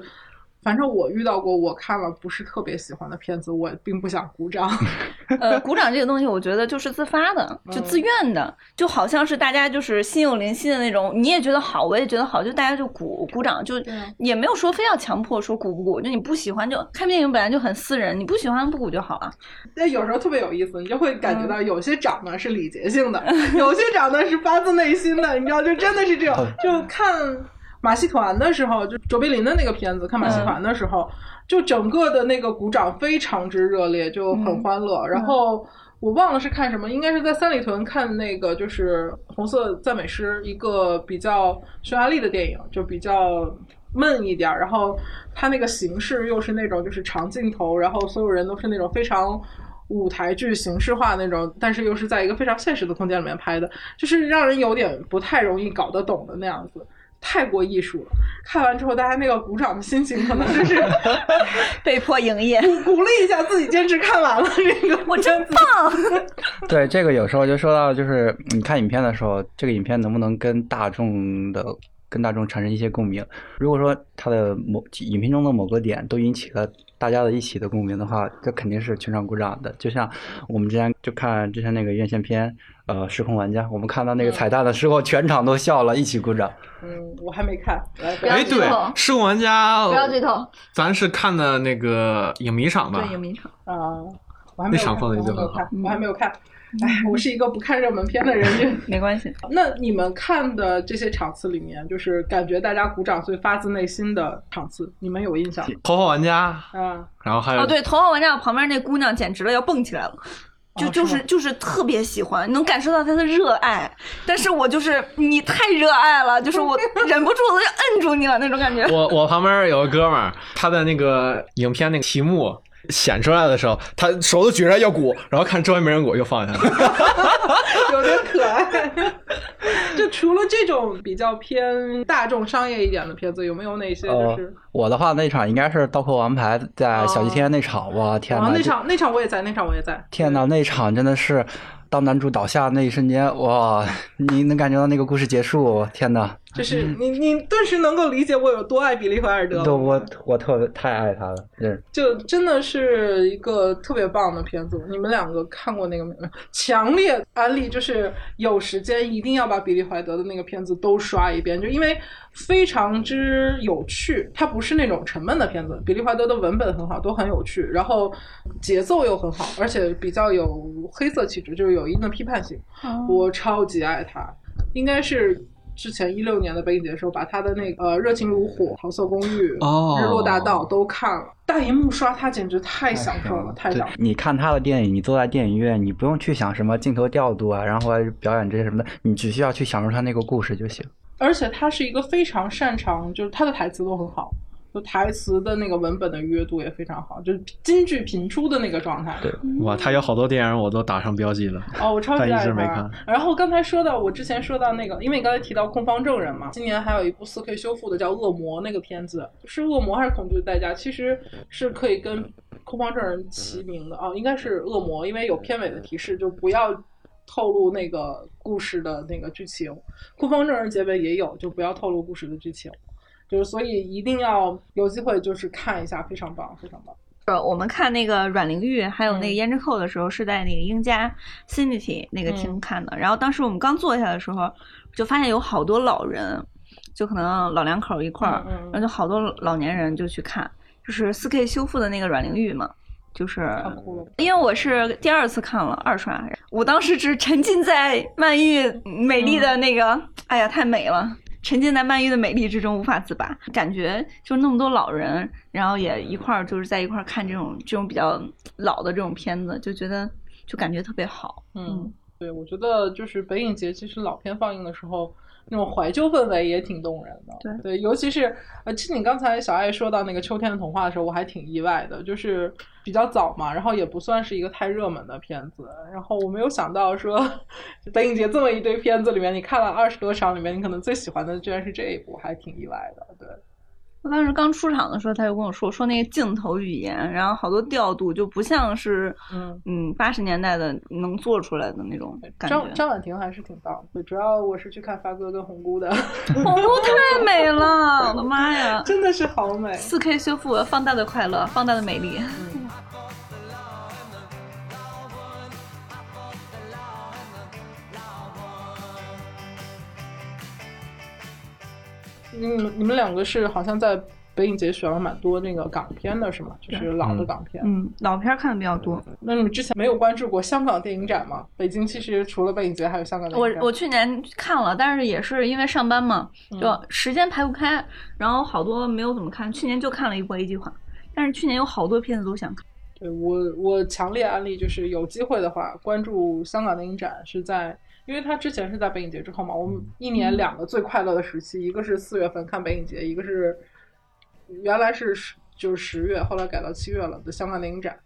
反正我遇到过，我看了不是特别喜欢的片子，我并不想鼓掌。*laughs* *laughs* 呃，鼓掌这个东西，我觉得就是自发的，就自愿的，就好像是大家就是心有灵犀的那种，你也觉得好，我也觉得好，就大家就鼓鼓掌，就也没有说非要强迫说鼓不鼓，就你不喜欢就看电影本来就很私人，你不喜欢不鼓就好了。那有时候特别有意思，你就会感觉到有些掌呢是礼节性的，有些掌呢是发自内心的，你知道，就真的是这种，就看。马戏团的时候，就卓别林的那个片子，看马戏团的时候，就整个的那个鼓掌非常之热烈，就很欢乐。然后我忘了是看什么，应该是在三里屯看那个，就是《红色赞美诗》，一个比较匈牙利的电影，就比较闷一点。然后它那个形式又是那种就是长镜头，然后所有人都是那种非常舞台剧形式化那种，但是又是在一个非常现实的空间里面拍的，就是让人有点不太容易搞得懂的那样子。太过艺术了，看完之后大家那个鼓掌的心情，可能就是 *laughs* 被迫营业，鼓鼓励一下自己，坚持看完了这个，*laughs* 我真棒。*laughs* 对，这个有时候就说到，就是你看影片的时候，这个影片能不能跟大众的。跟大众产生一些共鸣。如果说它的某影片中的某个点都引起了大家的一起的共鸣的话，这肯定是全场鼓掌的。就像我们之前就看之前那个院线片，呃，《时空玩家》，我们看到那个彩蛋的时候，全场都笑了，一起鼓掌。嗯，我还没看。哎，对，《时空玩家》不要剧透。咱是看的那个影迷场吧？对，影迷场。啊，我还没有看，我还没有看。哎，我是一个不看热门片的人，*laughs* 没关系。那你们看的这些场次里面，就是感觉大家鼓掌最发自内心的场次，你们有印象？头号玩家啊，然后还有哦，对，头号玩家旁边那姑娘简直了，要蹦起来了，就就是就是特别喜欢，能感受到她的热爱。但是我就是你太热爱了，就是我 *laughs* 忍不住我就摁住你了那种感觉。我我旁边有个哥们儿，他的那个影片那个题目。显出来的时候，他手都举着要鼓，然后看周围没人鼓，又放下了，*laughs* 有点可爱。*laughs* 就除了这种比较偏大众商业一点的片子，有没有哪些？就是我的话，那场应该是《刀客王牌》在小西天那场，哇天哪！那场那场我也在，那场我也在。天哪，那场真的是。当男主倒下那一瞬间，哇！你能感觉到那个故事结束？天哪！就是你，你顿时能够理解我有多爱比利·怀尔德。对，我我特别太爱他了。嗯，就真的是一个特别棒的片子。你们两个看过那个没有？强烈安利，就是有时间一定要把比利·怀德的那个片子都刷一遍，就因为非常之有趣。它不是那种沉闷的片子。比利·怀德的文本很好，都很有趣，然后节奏又很好，而且比较有黑色气质，就是有一定的批判性。我超级爱他，应该是。之前一六年的北影节的时候，把他的那个呃《热情如火》《桃色公寓》哦日落大道》都看了，大荧幕刷他简直太享受了，太享受。你看他的电影，你坐在电影院，你不用去想什么镜头调度啊，然后表演这些什么的，你只需要去享受他那个故事就行。而且他是一个非常擅长，就是他的台词都很好，就台词的那个文本的愉悦度也非常好，就是金句频出的那个状态。对哇，他有好多电影我都打上标记了。哦，我超 *laughs* 级爱看。然后刚才说到，我之前说到那个，因为你刚才提到《控方证人》嘛，今年还有一部 4K 修复的叫《恶魔》那个片子，是恶魔还是恐惧的代价？其实是可以跟《控方证人》齐名的哦，应该是恶魔，因为有片尾的提示，就不要透露那个故事的那个剧情。《控方证人》结尾也有，就不要透露故事的剧情。就是所以一定要有机会就是看一下，非常棒，非常棒。呃，我们看那个阮玲玉还有那个嗯胭脂扣的时候，是在那个英家 Cinity 那个厅嗯看的。然后当时我们刚坐下的时候，就发现有好多老人，就可能老两口一块儿，嗯嗯然后就好多老年人就去看，就是 4K 修复的那个阮玲玉嘛。就是因为我是第二次看了二刷，我当时只沉浸在曼玉美丽的那个，哎呀，太美了。沉浸在曼玉的美丽之中无法自拔，感觉就那么多老人，然后也一块儿就是在一块儿看这种这种比较老的这种片子，就觉得就感觉特别好。嗯，对，我觉得就是北影节，其实老片放映的时候，那种怀旧氛围也挺动人的。对尤其是呃，其实你刚才小爱说到那个秋天的童话的时候，我还挺意外的，就是比较早嘛，然后也不算是一个太热门的片子，然后我没有想到说北影节这么一堆片子里面，你看了二十多场里面，你可能最喜欢的居然是这一部，还挺意外的。对，我当时刚出场的时候，他就跟我说说那个镜头语言，然后好多调度就不像是嗯。嗯八十年代的能做出来的那种感觉。张张婉婷还是挺棒的，主要我是去看发哥跟红姑的，红姑太美了，我的妈呀！*laughs* 真的是好美。四 K 修复，放大的快乐，放大的美丽。*laughs* 你们你们两个是好像在北影节选了蛮多那个港片的是吗？就是老的港片。嗯，老片儿看的比较多。那你们之前没有关注过香港电影展吗？北京其实除了北影节，还有香港电我影展。我去年看了，但是也是因为上班嘛，就嗯时间排不开，然后好多没有怎么看。去年就看了一部 A 计划，但是去年有好多片子都想看。对我我强烈安利，就是有机会的话，关注香港电影展是在，因为他之前是在北影节之后嘛。我们一年两个最快乐的时期，一个是四月份看北影节，一个是原来是十就是十月，后来改到七月了的香港电影展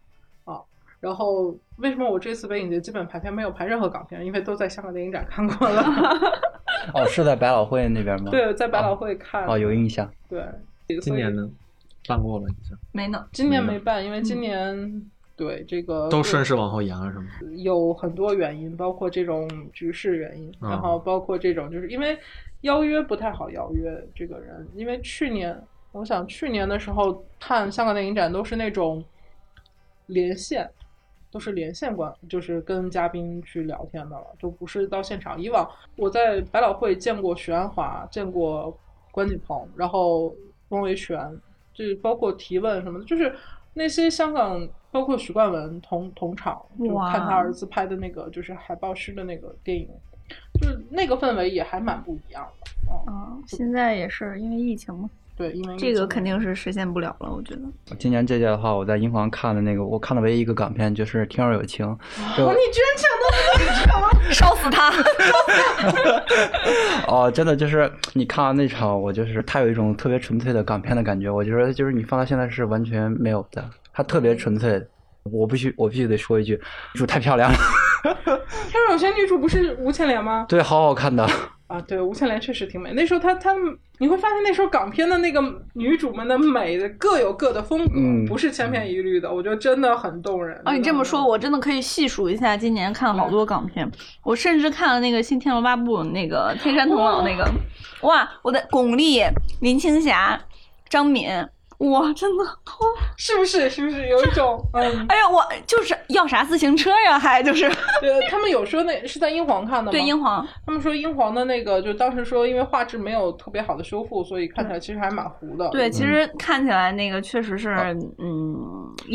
啊。然后为什么我这次北影节基本排片没有排任何港片？因为都在香港电影展看过了。*laughs* 哦，是在百老汇那边吗？对，在百老汇看。哦，有印象。对，今年呢，办过了已经，没呢，今年没没办，因为今年、对这个都顺势往后延了是吗？有很多原因，包括这种局势原因，啊然后包括这种就是因为邀约不太好邀约这个人，因为去年我想去年的时候看香港电影展都是那种连线，都是连线观，就是跟嘉宾去聊天的了，就不是到现场。以往我在百老汇见过徐安华，见过关锦鹏，然后翁维权，就包括提问什么的，就是那些香港，包括许冠文同同场，就看他儿子拍的那个就是海报师的那个电影，就是那个氛围也还蛮不一样的。哦，啊，现在也是因为疫情嘛，对，因为这个肯定是实现不了了，我觉得。今年这届的话，我在英皇看的那个，我看的唯一一个港片就是《天若有情》，你居然抢到了那个 *laughs* 烧死他！*laughs* 哦，真的就是你看完那场，我就是他有一种特别纯粹的港片的感觉，我觉得就是你放到现在是完全没有的，它特别纯粹。我必须我必须得说一句，女主太漂亮了，天若有情女主不是吴倩莲吗？*laughs* 对，好好看的。啊，对，吴倩莲确实挺美。那时候她她，你会发现那时候港片的那个女主们的美的各有各的风格，嗯不是千篇一律的。我觉得真的很动人。啊，你这么说，我真的可以细数一下，今年看了好多港片，我甚至看了那个《新天龙八部》那个天山童姥那个，哇，我的巩俐、林青霞、张敏，哇，真的，*laughs* 是不是？是不是有一种嗯？哎呀，我就是要啥自行车呀，还就是 *laughs* 对，他们有说那是在英皇看的吗？对英皇，他们说英皇的那个，就当时说因为画质没有特别好的修复，所以看起来其实还蛮糊的。对，其实看起来那个确实是，嗯，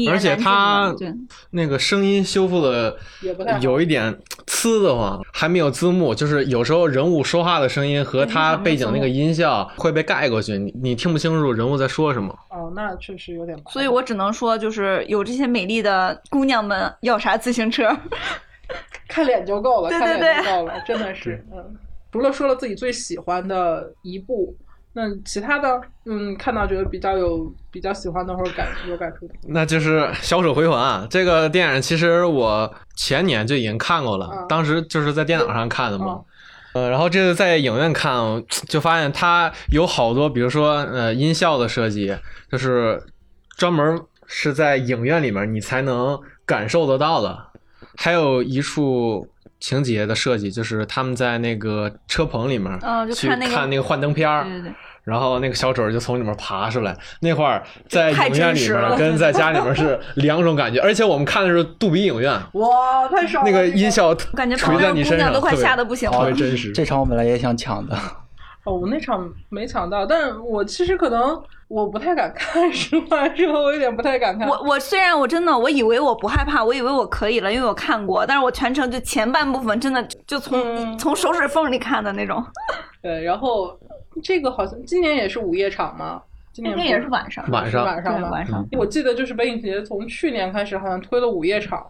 而且难尽它的对那个声音修复的也不太有一点呲的慌，还没有字幕，就是有时候人物说话的声音和他背景那个音效会被盖过去，你你听不清楚人物在说什么。哦，那确实有点麻烦。所以我只能说，就是有这些美丽的姑娘们要啥自行车？*laughs* 看脸就够了，对看脸就够了，真的是，嗯。除了说了自己最喜欢的一部，那其他的，嗯，看到觉得比较有比较喜欢的或者感有感触的，那就是《小手回环》啊这个电影，其实我前年就已经看过了，嗯当时就是在电脑上看的嘛。嗯呃，然后这次在影院看，就发现它有好多，比如说呃音效的设计，就是专门是在影院里面你才能感受得到的。还有一处情节的设计，就是他们在那个车棚里面去嗯就看那个看那个幻灯片儿，对对对，然后那个小丑就从里面爬出来，那会儿在影院里面跟在家里面是 *laughs* 两种感觉，而且我们看的是杜比影院，哇，太爽了！那个音效感觉垂在你身上，都快特别吓得不行了特别。真实。这场我本来也想抢的，哦，我那场没抢到，但我其实可能我不太敢看，*laughs* 实话说，我有点不太敢看。我我虽然我真的我以为我不害怕，我以为我可以了，因为我看过，但是我全程就前半部分真的就从、嗯从手指缝里看的那种，*laughs* 对，然后这个好像今年也是午夜场吗？今年也是晚上，晚上晚上晚上。我记得就是北影节从去年开始好像推了午夜场，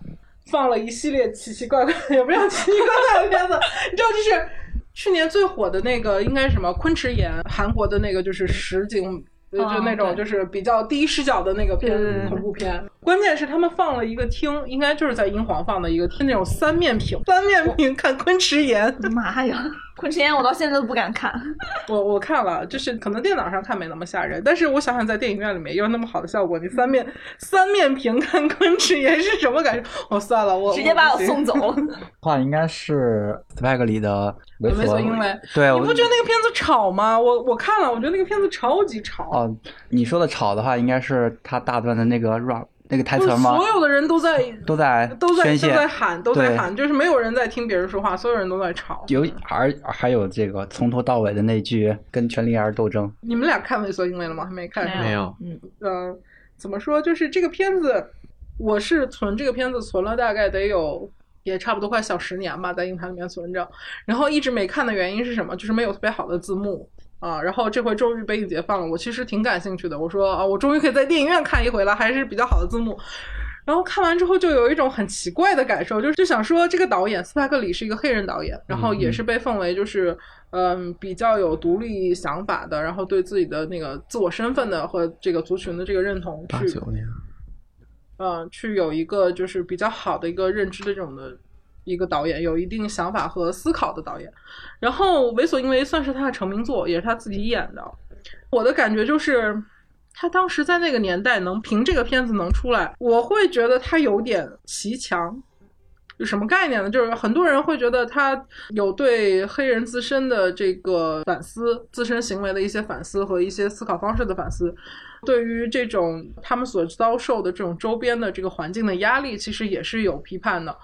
放了一系列奇奇怪怪，*laughs* 也不叫奇奇怪怪的片子，你知道就是去年最火的那个应该是什么？昆池岩，韩国的那个就是实景。就那种就是比较第一视角的那个片恐怖片，关键是他们放了一个厅，应该就是在英皇放的一个厅，那种三面屏，*laughs* 三面屏看昆池岩，*laughs* 妈呀！昆池岩我到现在都不敢看。我我看了，就是可能电脑上看没那么吓人，但是我想想在电影院里面有那么好的效果，你三面 *laughs* 三面屏看昆池岩是什么感受？我、算了，我直接把我送走了。话应该是 Spike 里的猥猥琐因为对，我你不觉得那个片子吵吗？我我看了，我觉得那个片子超级吵。哦，你说的吵的话，应该是他大段的那个 rap 那个台词吗？所有的人都在 *laughs* 都在都在都在喊，都在对喊，就是没有人在听别人说话，所有人都在吵。有而还有这个从头到尾的那句跟权力而斗争，你们俩看《猥琐因为》了吗？还没看？没有，嗯，呃，怎么说？就是这个片子，我是存这个片子存了大概得有，也差不多快小十年吧，在硬盘里面存着。然后一直没看的原因是什么？就是没有特别好的字幕啊。然后这回终于被影节放了，我其实挺感兴趣的。我说啊，我终于可以在电影院看一回了，还是比较好的字幕。然后看完之后就有一种很奇怪的感受，就是就想说这个导演斯派克里是一个黑人导演，然后也是被奉为就是嗯比较有独立想法的，然后对自己的那个自我身份的和这个族群的这个认同去八九年，嗯去有一个就是比较好的一个认知的这种的一个导演，有一定想法和思考的导演。然后《为所欲为》算是他的成名作，也是他自己演的。我的感觉就是，他当时在那个年代能凭这个片子能出来，我会觉得他有点奇强。有什么概念呢？就是很多人会觉得他有对黑人自身的这个反思、自身行为的一些反思和一些思考方式的反思，对于这种他们所遭受的这种周边的这个环境的压力，其实也是有批判的。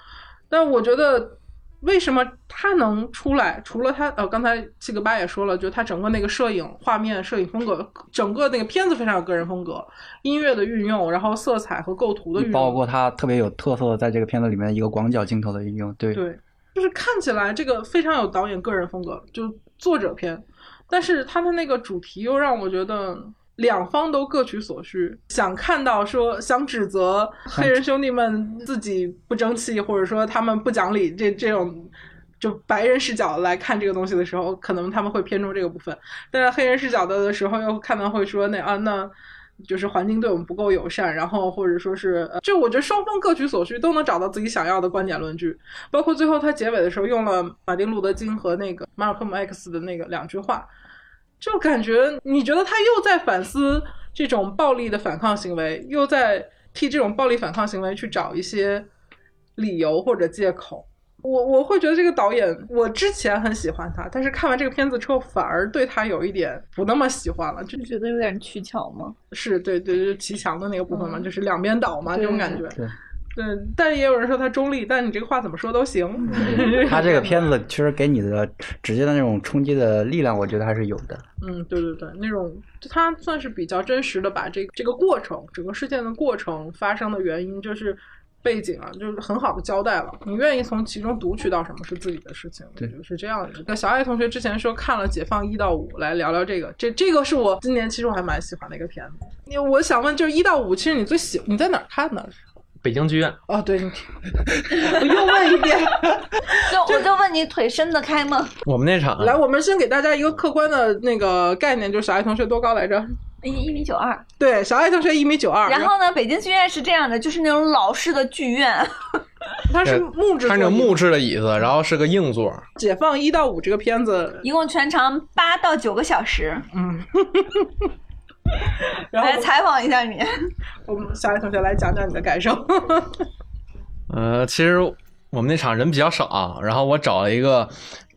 但我觉得，为什么他能出来？除了他，呃，刚才七个八也说了，就他整个那个摄影画面、摄影风格，整个那个片子非常有个人风格，音乐的运用，然后色彩和构图的运用，包括他特别有特色的在这个片子里面一个广角镜头的运用，对，对，就是看起来这个非常有导演个人风格，就作者片，但是他的那个主题又让我觉得两方都各取所需，想看到说想指责黑人兄弟们自己不争气，或者说他们不讲理这这种。就白人视角来看这个东西的时候，可能他们会偏重这个部分；但是黑人视角的的时候，又看到会说那啊那就是环境对我们不够友善，然后或者说是，呃就我觉得双方各取所需，都能找到自己想要的观点论据。包括最后他结尾的时候用了马丁路德金和那个马尔科姆 X 的那个两句话，就感觉你觉得他又在反思这种暴力的反抗行为，又在替这种暴力反抗行为去找一些理由或者借口。我我会觉得这个导演，我之前很喜欢他，但是看完这个片子之后，反而对他有一点不那么喜欢了，就就觉得有点取巧吗？是对对，就是骑墙的那个部分嘛，嗯就是两边倒嘛，这种感觉。对对，但也有人说他中立，但你这个话怎么说都行。*laughs* 他这个片子其实给你的直接的那种冲击的力量，我觉得还是有的。嗯，对对对，那种就他算是比较真实的把这这个过程，整个事件的过程发生的原因，就是背景啊，就是很好的交代了。你愿意从其中读取到什么是自己的事情，我对觉得是这样的。那小爱同学之前说看了《解放一到五》，来聊聊这个，这这个是我今年其实我还蛮喜欢的一个片子。因为我想问，就是一到五，其实你最喜你在哪儿看的？北京剧院，哦，对，你 *laughs* 我又问一遍。*laughs* 就我就问你，腿伸得开吗？我们那场来，我们先给大家一个客观的那个概念，就是小爱同学多高来着？一一米九二。对，小爱同学一米九二，然后呢，北京剧院是这样的，就是那种老式的剧院，它是木质，看着木。质的椅子，然后是个硬座，解放一到五这个片子，一共全长八到九个小时。嗯，*laughs* *laughs* 然后来采访一下你，*laughs* 我们小爱同学来讲讲你的感受。*laughs* 呃，其实我们那场人比较少，然后我找了一个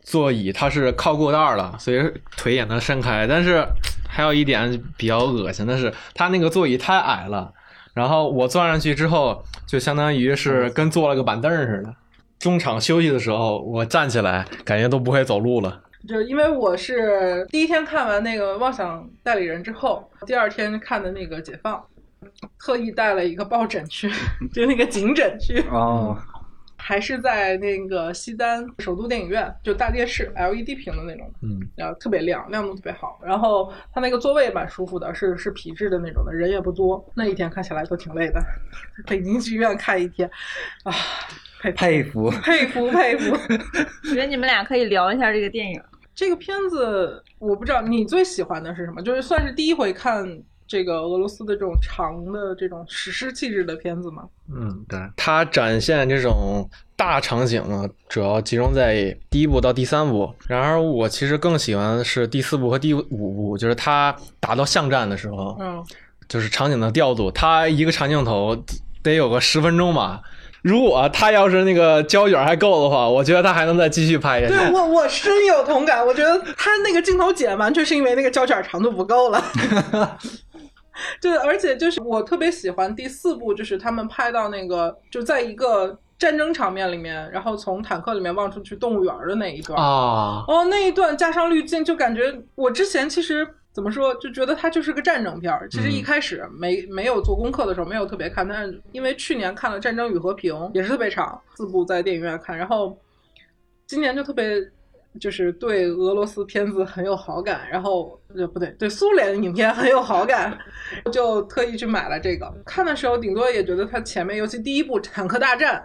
座椅，它是靠过道的，所以腿也能伸开。但是还有一点比较恶心的是，它那个座椅太矮了，然后我坐上去之后，就相当于是跟坐了个板凳似的。中场休息的时候，我站起来，感觉都不会走路了。就因为我是第一天看完那个《妄想代理人》之后，第二天看的那个《解放》，特意带了一个抱枕去，*laughs* 就那个颈枕去。哦，*laughs* 还是在那个西单首都电影院，就大电视 LED 屏的那种，嗯，然后特别亮，亮度特别好。然后它那个座位也蛮舒服的，是是皮质的那种的，人也不多。那一天看起来都挺累的，北京剧院看一天，啊，佩服佩服。佩服佩服。*laughs* 我觉得你们俩可以聊一下这个电影。这个片子我不知道你最喜欢的是什么，就是算是第一回看这个俄罗斯的这种长的这种史诗气质的片子吗？嗯，对，它展现这种大场景呢，主要集中在第一部到第三部。然而，我其实更喜欢的是第四部和第五部，就是它打到巷战的时候，嗯，就是场景的调度，它一个长镜头得有个十分钟吧。如果他要是那个胶卷还够的话，我觉得他还能再继续拍下去。对我我深有同感，我觉得他那个镜头剪完全是因为那个胶卷长度不够了。*laughs* 对，而且就是我特别喜欢第四部，就是他们拍到那个就在一个战争场面里面，然后从坦克里面望出去动物园的那一段。啊，哦，那一段加上滤镜，就感觉我之前其实怎么说，就觉得它就是个战争片儿。其实一嗯开始没没有做功课的时候，没有特别看，但是因为去年看了《战争与和平》，也是特别长，四部在电影院看，然后今年就特别。就是对俄罗斯片子很有好感，然后呃不对，对苏联影片很有好感，就特意去买了这个。看的时候，顶多也觉得它前面，尤其第一部《坦克大战》，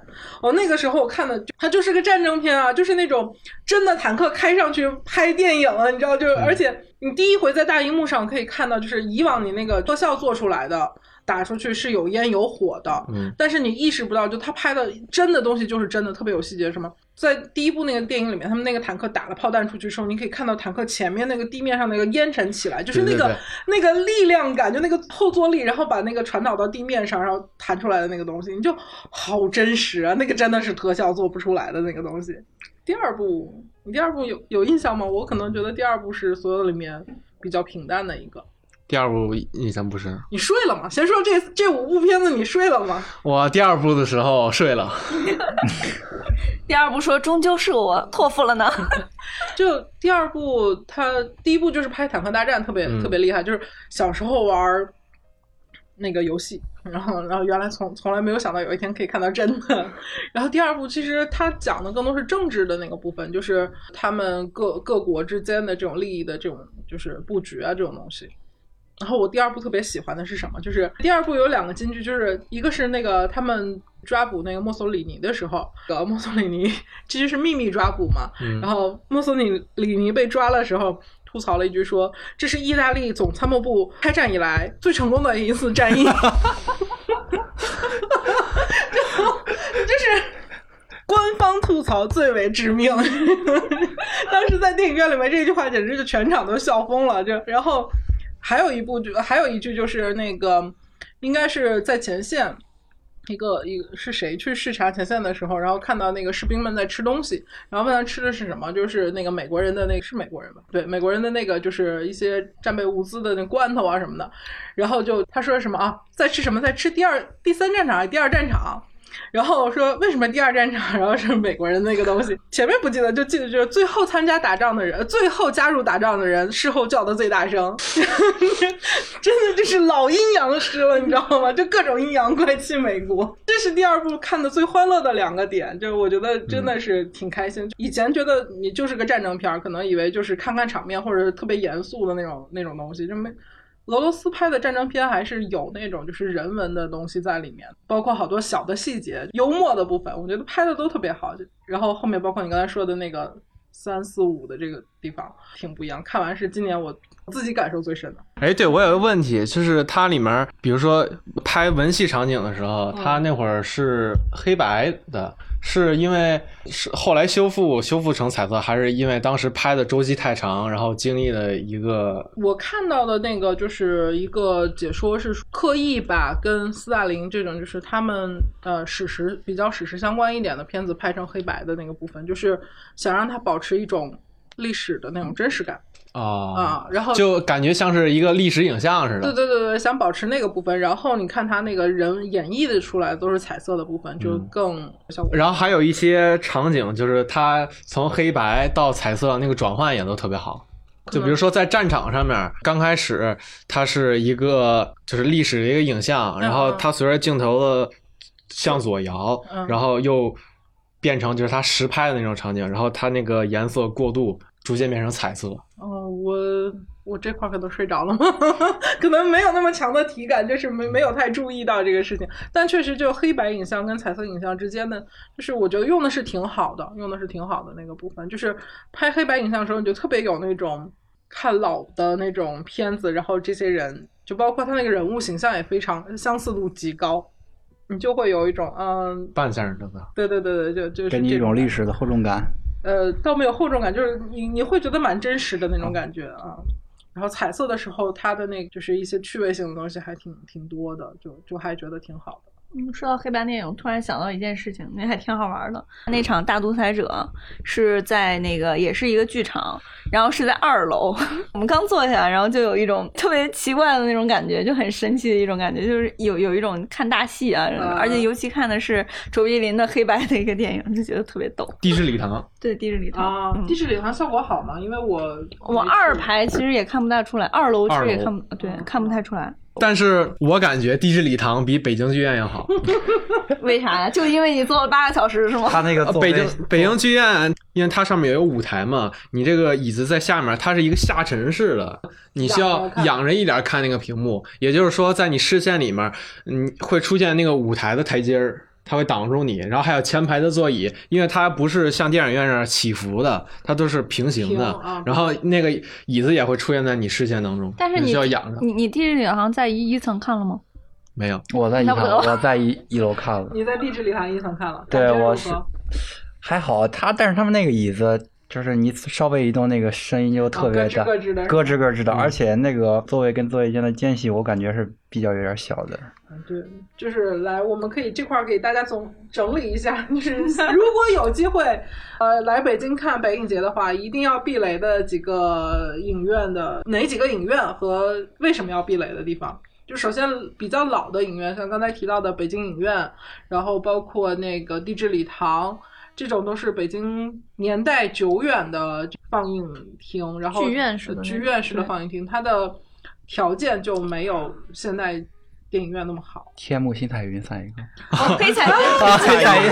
哦，那个时候我看的，它就是个战争片啊，就是那种真的坦克开上去拍电影了，你知道，就是而且你第一回在大荧幕上可以看到，就是以往你那个特效做出来的。打出去是有烟有火的，嗯，但是你意识不到，就他拍的真的东西就是真的，特别有细节。什么，在第一部那个电影里面，他们那个坦克打了炮弹出去的时候，你可以看到坦克前面那个地面上那个烟尘起来，就是那个那个力量感，就那个后坐力，然后把那个传导到地面上，然后弹出来的那个东西，你就好真实啊！那个真的是特效做不出来的那个东西。第二部，你第二部有有印象吗？我可能觉得第二部是所有里面比较平淡的一个。第二部印象不深。你睡了吗？先说这这五部片子，你睡了吗？我第二部的时候睡了 *laughs* *laughs* 第二部说终究是我托付了呢。*laughs* 就第二部，他第一部就是拍《坦克大战》，特别、嗯特别厉害，就是小时候玩那个游戏，然后然后原来从从来没有想到有一天可以看到真的。*laughs* 然后第二部其实他讲的更多是政治的那个部分，就是他们各各国之间的这种利益的这种就是布局啊这种东西。然后我第二部特别喜欢的是什么？就是第二部有两个金句，就是一个是那个他们抓捕那个墨索里尼的时候，呃，墨索里尼 *laughs* 其实是秘密抓捕嘛，嗯然后墨索里里尼被抓的时候，吐槽了一句说：“这是意大利总参谋部开战以来最成功的一次战役。*laughs* ”就是官方吐槽最为致命。*laughs* 当时在电影院里面，这句话简直就全场都笑疯了。就然后还有一部就还有一句就是那个应该是在前线。一个一个是谁去视察前线的时候，然后看到那个士兵们在吃东西，然后问他吃的是什么，就是那个美国人的那个是美国人吧？对，美国人的那个就是一些战备物资的那罐头啊什么的，然后就他说什么啊，在吃什么，在吃第二第三战场还是第二战场？然后说为什么第二战场，然后是美国人那个东西，前面不记得，就记得就是最后参加打仗的人，最后加入打仗的人，事后叫的最大声，*laughs* 真的就是老阴阳师了，你知道吗？就各种阴阳怪气美国，这是第二部看的最欢乐的两个点，就是我觉得真的是挺开心。以前觉得你就是个战争片儿，可能以为就是看看场面或者是特别严肃的那种那种东西，就没。俄罗斯拍的战争片还是有那种就是人文的东西在里面，包括好多小的细节、幽默的部分，我觉得拍的都特别好。就然后后面包括你刚才说的那个三四五的这个地方挺不一样，看完是今年我自己感受最深的。哎，对我有个问题，就是它里面，比如说拍文戏场景的时候，它那会儿是黑白的，是因为是后来修复修复成彩色，还是因为当时拍的周期太长，然后经历了一个我看到的那个就是一个解说是刻意把跟斯大林这种就是他们呃史实比较史实相关一点的片子拍成黑白的那个部分，就是想让它保持一种历史的那种真实感。啊啊，然后就感觉像是一个历史影像似的。对对对对，想保持那个部分，然后你看他那个人演绎的出来都是彩色的部分，就更效果。然后还有一些场景，就是它从黑白到彩色那个转换也都特别好。就比如说在战场上面，刚开始它是一个就是历史的一个影像，然后它随着镜头的向左摇，嗯然后又变成就是它实拍的那种场景，然后它那个颜色过渡逐渐变成彩色。哦，我我这块儿可能睡着了吗？*laughs* 可能没有那么强的体感，就是没没有太注意到这个事情。但确实，就黑白影像跟彩色影像之间的，就是我觉得用的是挺好的，用的是挺好的那个部分。就是拍黑白影像的时候，你就特别有那种看老的那种片子，然后这些人，就包括他那个人物形象也非常相似度极高，你就会有一种嗯，半先生真的，对对对对，就就是给你一这种历史的厚重感。呃，倒没有厚重感，就是你你会觉得蛮真实的那种感觉啊。然后彩色的时候，它的那就是一些趣味性的东西还挺挺多的，就就还觉得挺好的。嗯，说到黑白电影，突然想到一件事情，那还挺好玩的。那场《大独裁者》是在那个也是一个剧场，然后是在二楼。*laughs* 我们刚坐下，然后就有一种特别奇怪的那种感觉，就很神奇的一种感觉，就是有有一种看大戏啊，嗯而且尤其看的是卓别林的黑白的一个电影，就觉得特别逗。地质礼堂。对，地质礼堂。啊，嗯地质礼堂效果好吗？因为我我二排其实也看不大出来，二楼其实也看不对，看不太出来。但是我感觉地质礼堂比北京剧院要好。*laughs* 为啥呀？就因为你坐了八个小时是吗？他那个北京北京剧院，因为它上面有个舞台嘛，你这个椅子在下面，它是一个下沉式的，你需要仰着看仰着一点看那个屏幕。也就是说，在你视线里面，嗯，会出现那个舞台的台阶儿，它会挡住你。然后还有前排的座椅，因为它不是像电影院那样起伏的，它都是平行的。啊然后那个椅子也会出现在你视线当中，你但是你需要仰着。你你地质领航在一一层看了吗？没有，我在一那不楼，我在一一楼看了，你在地质领航一层看了，对我是还好。他但是他们那个椅子，就是你稍微一动，那个声音就特别咯吱大，咯吱的咯吱咯吱的，嗯而且那个座位跟座位间的间隙，我感觉是比较有点小的。嗯对，就是来，我们可以这块儿给大家总整理一下，*laughs* 就是如果有机会，*laughs* 呃，来北京看北影节的话，一定要避雷的几个影院的哪几个影院和为什么要避雷的地方。就首先比较老的影院，像刚才提到的北京影院，然后包括那个地质礼堂，这种都是北京年代久远的放映厅，然后剧院式的剧院式的放映厅，它的条件就没有现在电影院那么好。天幕新彩云算一个，哦，*laughs* 黑彩云。啊，黑彩云，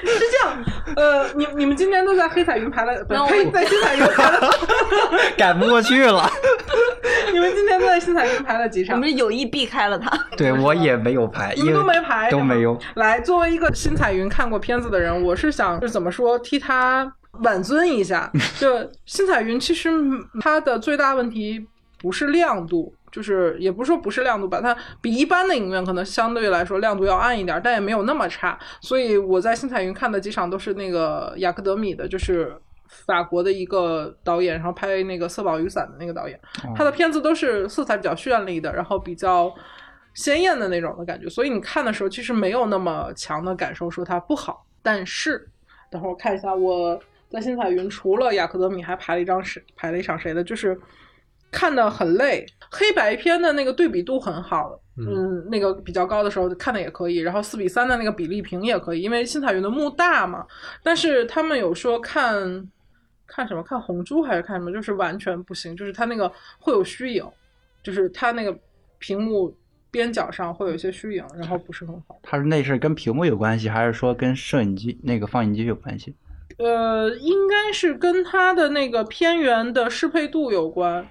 是这样，呃，你你们今天都在黑彩云排了，不呸，在新彩云排了，*laughs* 赶不过去了。你们今天都在新彩云排了几我场？们有意避开了它。*laughs* 对我也没有排，你们都没排，都没有。来，作为一个新彩云看过片子的人，我是想是怎么说，替他挽尊一下。就新彩云，其实它的最大问题不是亮度。就是也不是说不是亮度吧，它比一般的影院可能相对来说亮度要暗一点，但也没有那么差。所以我在星彩云看的几场都是那个雅克德米的，就是法国的一个导演，然后拍那个《色宝雨伞》的那个导演，他的片子都是色彩比较绚丽的，然后比较鲜艳的那种的感觉，所以你看的时候其实没有那么强的感受说它不好。但是，等会儿我看一下我在星彩云除了雅克德米还排了一张谁排了一场谁的，就是看的很累。黑白片的那个对比度很好，嗯，那个比较高的时候看的也可以，然后四比三的那个比例屏也可以，因为新彩云的幕大嘛。但是他们有说看看什么看红珠还是看什么，就是完全不行，就是它那个会有虚影，就是它那个屏幕边角上会有一些虚影，然后不是很好。它是那是跟屏幕有关系，还是说跟摄影机那个放映机有关系？呃，应该是跟它的那个片源的适配度有关。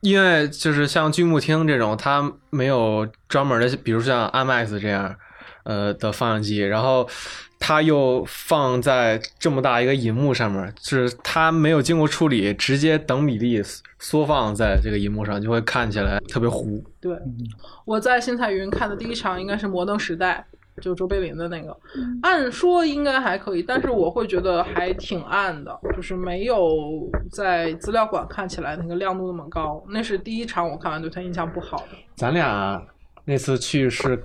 因为就是像剧目厅这种，它没有专门的，比如像 IMAX 这样，呃的放映机，然后它又放在这么大一个银幕上面，就是它没有经过处理，直接等比例缩放在这个银幕上，就会看起来特别糊。对，我在新彩云看的第一场应该是《摩登时代》。就周贝林的那个，按说应该还可以，但是我会觉得还挺暗的，就是没有在资料馆看起来那个亮度那么高。那是第一场我看完对他印象不好的。咱俩那次去是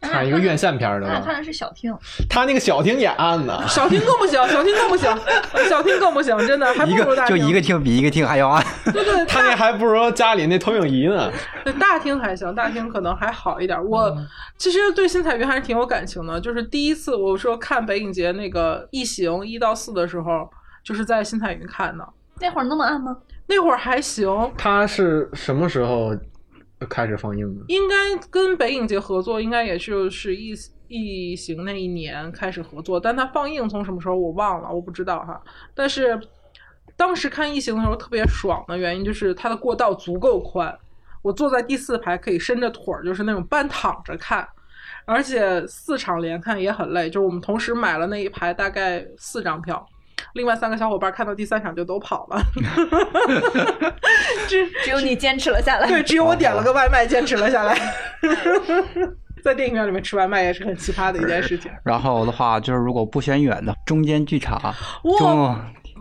看一个院线片的吧？看的是小厅，他那个小厅也暗呢。小厅更不行，小厅更不行，小厅更不行，真的还不如大厅。就一个厅比一个厅还要暗。对对，*laughs* 他那还不如家里那投影仪呢。对，大厅还行，大厅可能还好一点。我其实对新彩云还是挺有感情的，就是第一次我说看北影节那个《异形》一到四的时候，就是在新彩云看的。那会儿那么暗吗？那会儿还行。他是什么时候？开始放映的，应该跟北影节合作，应该也就是异异形那一年开始合作，但它放映从什么时候我忘了，我不知道哈。但是当时看异形的时候特别爽的原因就是它的过道足够宽，我坐在第四排可以伸着腿儿，就是那种半躺着看，而且四场连看也很累，就是我们同时买了那一排大概四张票。另外三个小伙伴看到第三场就都跑了，*laughs* 只只有你坚持了下来。对，只有我点了个外卖坚持了下来。*laughs* 在电影院里面吃外卖也是很奇葩的一件事情。*laughs* 然后的话，就是如果不选远的中间剧场，哇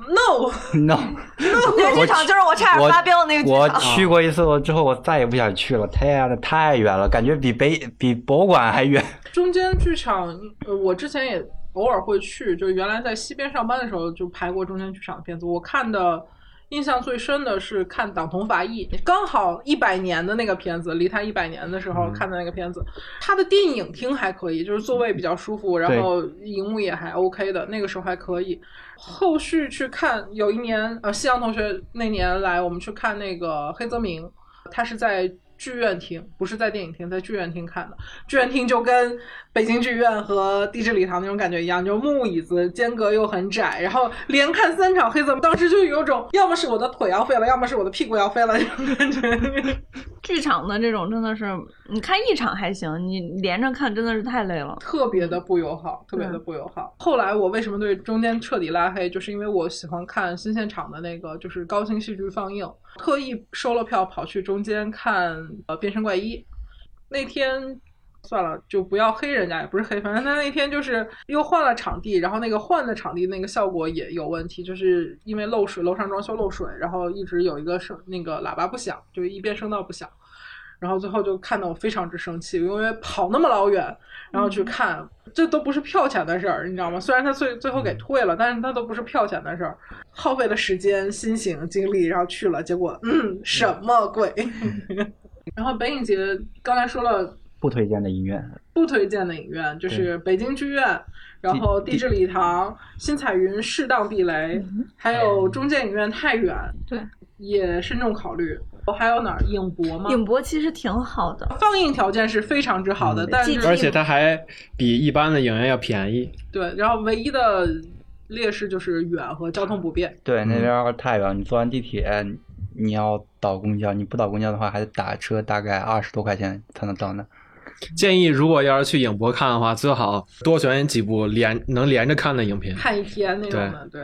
，no no，那剧场就是我差点发飙的那个剧场。我去过一次，我之后我再也不想去了，太的太远了，感觉比北比博物馆还远。中间剧场，呃，我之前也。偶尔会去，就是原来在西边上班的时候就拍过中间剧场的片子。我看的印象最深的是看《党同伐异》，刚好一百年的那个片子，离他一百年的时候看的那个片子。他的电影厅还可以，就是座位比较舒服，然后荧幕也还 OK 的，那个时候还可以。后续去看，有一年呃，夕阳同学那年来，我们去看那个黑泽明，他是在。剧院厅不是在电影厅，在剧院厅看的。剧院厅就跟北京剧院和地质礼堂那种感觉一样，就木椅子，间隔又很窄，然后连看三场黑色，当时就有种要么是我的腿要废了，要么是我的屁股要废了这种感觉。*laughs* 剧场的这种真的是，你看一场还行，你连着看真的是太累了，特别的不友好，特别的不友好。后来我为什么对中间彻底拉黑，就是因为我喜欢看新现场的那个，就是高清戏剧放映，特意收了票跑去中间看呃《变身怪医》。那天算了，就不要黑人家，也不是黑，反正他那天就是又换了场地，然后那个换的场地那个效果也有问题，就是因为漏水，楼上装修漏水，然后一直有一个声那个喇叭不响，就一边声道不响。然后最后就看得我非常之生气，因为跑那么老远，然后去看，这都不是票钱的事儿，你知道吗？虽然他最最后给退了，但是他都不是票钱的事儿，耗费了时间、心情、精力，然后去了，结果嗯，什么鬼？*laughs* 然后北影节刚才说了不推荐的影院，不推荐的影院就是北京剧院，然后地质礼堂、新彩云适当避雷，还有中建影院太远，对，也慎重考虑。还有哪儿？影博吗？影博其实挺好的，放映条件是非常之好的，但是而且它还比一般的影院要便宜。对，然后唯一的劣势就是远和交通不便。对，那边太远，你坐完地铁，你要倒公交，你不倒公交的话，还得打车，大概二十多块钱才能到那。建议如果要是去影博看的话，最好多选几部连能连着看的影片，看一天那种的，对。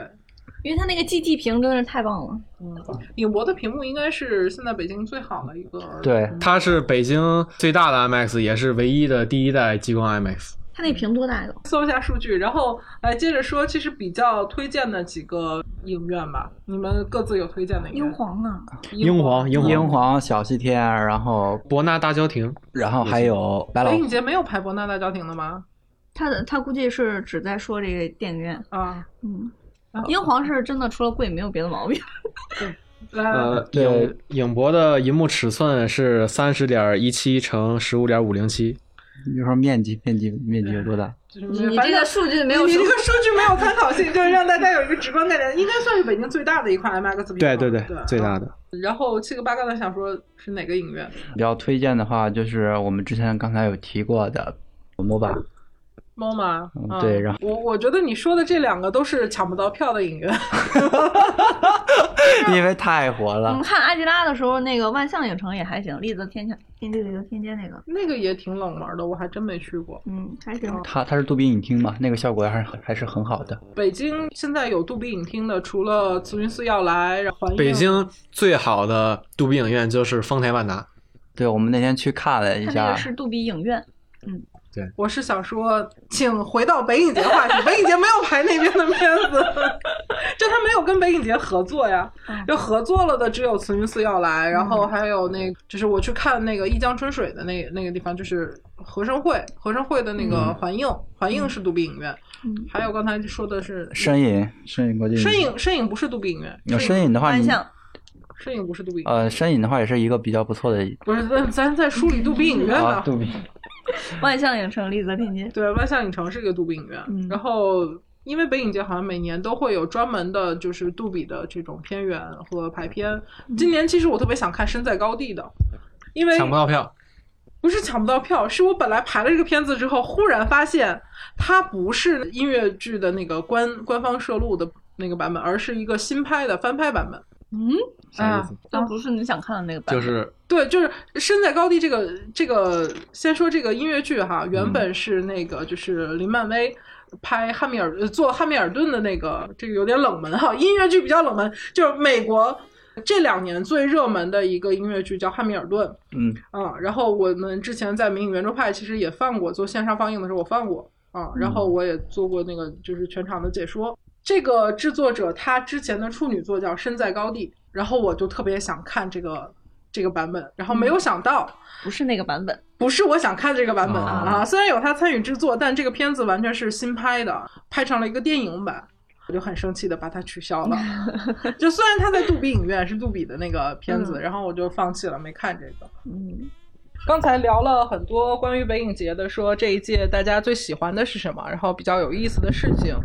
因为它那个 G T 屏真的是太棒了，嗯，影博的屏幕应该是现在北京最好的一个，对，它是北京最大的 IMAX，也是唯一的第一代激光 IMAX。它那屏多大呀？搜一下数据，然后来接着说，其实比较推荐的几个影院吧，你们各自有推荐的影院？英皇啊，英皇英英皇、小西天，然后博纳大郊亭，然后还有白老北影节没有排博纳大郊亭的吗？他的他估计是只在说这个电影院。啊，嗯英皇是真的除了贵没有别的毛病。*laughs* 来，呃，对影影博的银幕尺寸是三十点一七乘十五点五零七，你就说面积面积面积有多大？就是你反正这个数据没有你这个数据没有参考性，就是让大家有一个直观概念，应该算是北京最大的一块 IMAX。对对对对，最大的。然后七个八刚才想说是哪个影院？比较推荐的话，就是我们之前刚才有提过的 MOBA，猫吗？对然后我我觉得你说的这两个都是抢不到票的影院。*laughs* 因为太火了我们。看阿基拉的时候，那个万象影城也还行，丽泽天桥、天地丽泽天街那个，那个也挺冷门的，我还真没去过。嗯，还行。它它是杜比影厅嘛，那个效果还是很还是很好的。北京现在有杜比影厅的，除了慈云寺要来，然后北京最好的杜比影院就是丰台万达，对，我们那天去看了一下它那个，是杜比影院，我是想说，请回到北影节话题。北影节没有拍那边的片子，*laughs* 就他没有跟北影节合作呀。嗯就合作了的只有慈云寺要来，然后还有那，就是我去看那个一江春水的那那个地方，就是和生汇，和生汇的那个环映，环映是杜比影院。嗯还有刚才说的是深影深影国际深影，深影不是杜比影院，有深影的话，你万象深影不是杜比影院。呃深影的话也是一个比较不错的不是，咱咱在梳理杜比影院呢。啊，杜比 *laughs* 万象影城丽泽天街。对，万象影城是一个杜比影院，嗯然后因为北影节好像每年都会有专门的，就是杜比的这种片源和排片。嗯今年其实我特别想看《身在高地》的，因为抢不到票。不是抢不到票，是我本来排了这个片子之后，忽然发现它不是音乐剧的那个官官方摄录的那个版本，而是一个新拍的翻拍版本。嗯，啥意思？那不是你想看的那个版本。就是对，就是《身在高地》这个这个，先说这个音乐剧哈，原本是那个就是林漫威拍汉密尔呃做汉密尔顿的那个，这个有点冷门哈，音乐剧比较冷门，就是美国这两年最热门的一个音乐剧叫《汉密尔顿》嗯啊，然后我们之前在《明影圆桌派》其实也放过，做线上放映的时候我放过啊，然后我也做过那个就是全场的解说。这个制作者他之前的处女作叫《身在高地》，然后我就特别想看这个这个版本，然后没有想到。不是那个版本。不是我想看这个版本啊啊，虽然有他参与制作，但这个片子完全是新拍的，拍成了一个电影版，我就很生气的把它取消了。*laughs* 就虽然他在杜比影院是杜比的那个片子，嗯然后我就放弃了，没看这个。嗯，刚才聊了很多关于北影节的，说这一届大家最喜欢的是什么，然后比较有意思的事情，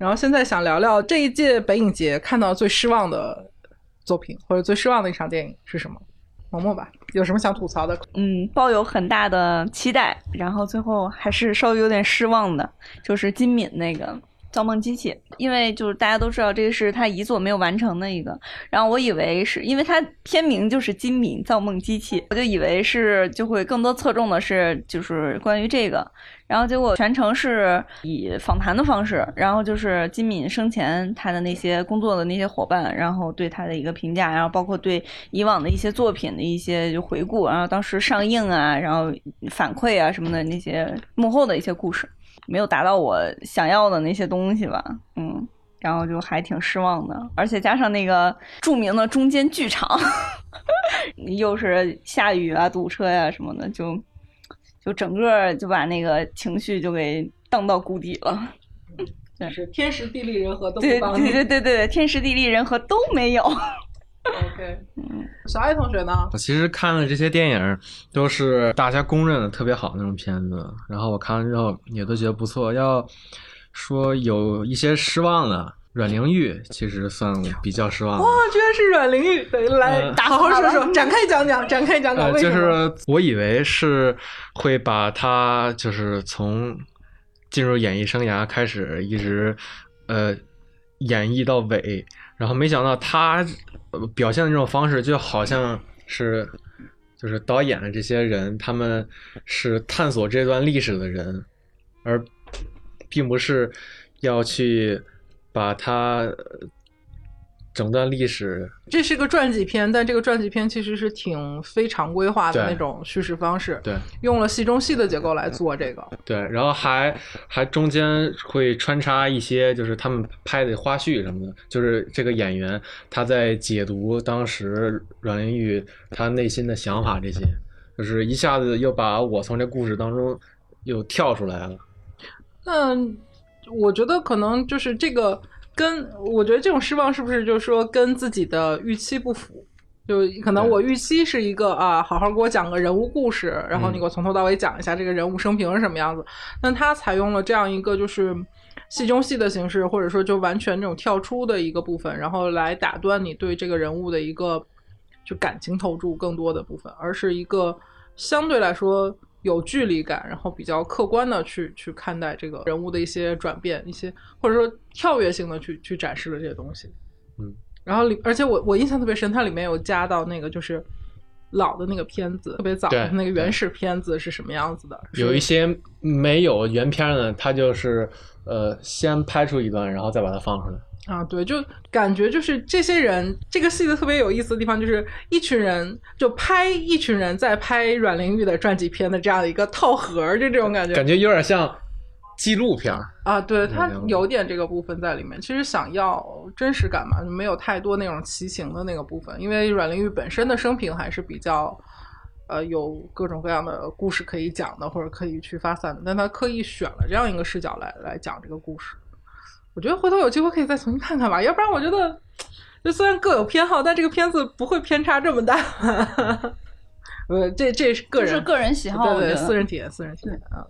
然后现在想聊聊这一届北影节看到最失望的作品或者最失望的一场电影是什么？萌萌吧，有什么想吐槽的？嗯，抱有很大的期待，然后最后还是稍微有点失望的，就是金敏那个《造梦机器》，因为就是大家都知道这个是他遗作没有完成的一个，然后我以为是因为它片名就是《金敏造梦机器》，我就以为是就会更多侧重的是就是关于这个，然后结果全程是以访谈的方式，然后就是金敏生前他的那些工作的那些伙伴，然后对他的一个评价，然后包括对以往的一些作品的一些就回顾，然后当时上映啊，然后反馈啊什么的那些幕后的一些故事，没有达到我想要的那些东西吧，嗯。然后就还挺失望的，而且加上那个著名的中间剧场，*laughs* 又是下雨啊、堵车呀、什么的，就就整个就把那个情绪就给荡到谷底了。是天时地利人和都不对对对对对，天时地利人和都没有。OK，嗯小爱同学呢？我其实看的这些电影都是大家公认的特别好那种片子，然后我看完之后也都觉得不错。要说有一些失望的，阮玲玉其实算比较失望的。哇，居然是阮玲玉！对，来呃好好说说，展开讲讲，展开讲讲就什么？是我以为是会把她就是从进入演艺生涯开始一直呃演绎到尾，然后没想到他表现的这种方式就好像是就是导演的这些人他们是探索这段历史的人，而并不是要去把它整段历史，这是个传记片，但这个传记片其实是挺非常规化的那种叙事方式，对用了戏中戏的结构来做这个。对，然后还还中间会穿插一些就是他们拍的花絮什么的，就是这个演员他在解读当时阮玲玉他内心的想法，这些就是一下子又把我从这故事当中又跳出来了。那我觉得可能就是这个跟我觉得这种失望是不是就是说跟自己的预期不符？就可能我预期是一个啊，好好给我讲个人物故事，然后你嗯给我从头到尾讲一下这个人物生平是什么样子。但他采用了这样一个就是戏中戏的形式，或者说就完全这种跳出的一个部分，然后来打断你对这个人物的一个就感情投注更多的部分，而是一个相对来说有距离感，然后比较客观的去去看待这个人物的一些转变，一些或者说跳跃性的去去展示了这些东西。嗯，然后里而且我我印象特别深，它里面有加到那个就是老的那个片子，特别早的那个原始片子是什么样子的？有一些没有原片的，它就是呃先拍出一段，然后再把它放出来。啊，对，就感觉就是这些人，这个戏的特别有意思的地方，就是一群人就拍一群人在拍阮玲玉的传记片的这样的一个套盒儿，就这种感觉。感觉有点像纪录片儿。啊，对，它有点这个部分在里面。其实想要真实感嘛，就没有太多那种奇行的那个部分，因为阮玲玉本身的生平还是比较。呃，有各种各样的故事可以讲的，或者可以去发散的，但他刻意选了这样一个视角来来讲这个故事。我觉得回头有机会可以再重新看看吧，要不然我觉得，就虽然各有偏好，但这个片子不会偏差这么大。*laughs* 呃，这这是个人就是个人喜好，对对，私人体验，私人体验啊。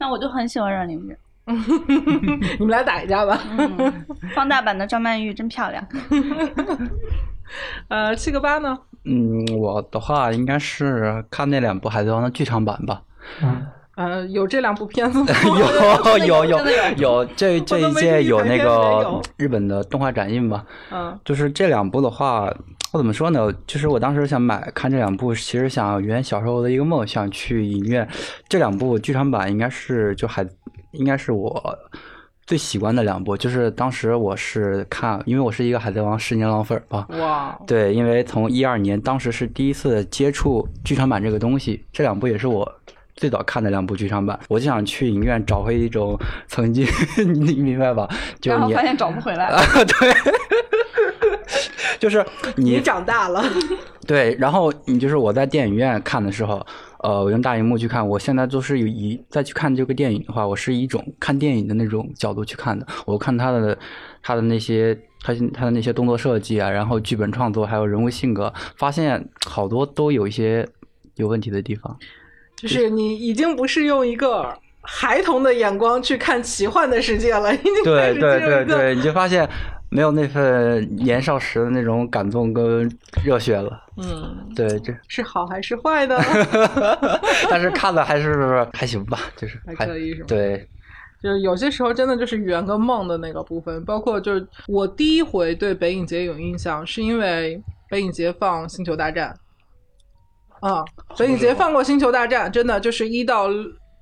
那我就很喜欢阮玲玉，*laughs* 你们俩打一架吧。嗯，放大版的张曼玉真漂亮。*laughs* 呃，七个八呢？嗯，我的话应该是看那两部《海贼王》的剧场版吧。呃，有这两部片子吗？*laughs* 有有有有，这这一届有那个日本的动画展映吧。嗯就是这两部的话，我怎么说呢？就是我当时想买看这两部，其实想圆小时候的一个梦，想去影院。这两部剧场版应该是就还应该是我最喜欢的两部。就是当时我是看，因为我是一个海贼王十年老粉儿吧。哇，对，因为从一二年，当时是第一次接触剧场版这个东西，这两部也是我最早看的两部剧场版，我就想去影院找回一种曾经，*laughs* 你明白吧？就你然后发现找不回来了。*laughs* 对，就是你你长大了。对，然后你就是我在电影院看的时候，呃，我用大荧幕去看，我现在都是有一再去看这个电影的话，我是以一种看电影的那种角度去看的。我看他的他的那些他他的那些动作设计啊，然后剧本创作还有人物性格，发现好多都有一些有问题的地方。就是你已经不是用一个孩童的眼光去看奇幻的世界了，已经开对始对对对，你就发现没有那份年少时的那种感动跟热血了。嗯，对，这是好还是坏的？*laughs* 但是看的还是还行吧，就是还可以是吗对，就是有些时候真的就是圆个梦的那个部分，包括就是我第一回对北影节有印象，是因为北影节放《星球大战》啊，北影节放过《星球大战》，真的就是一到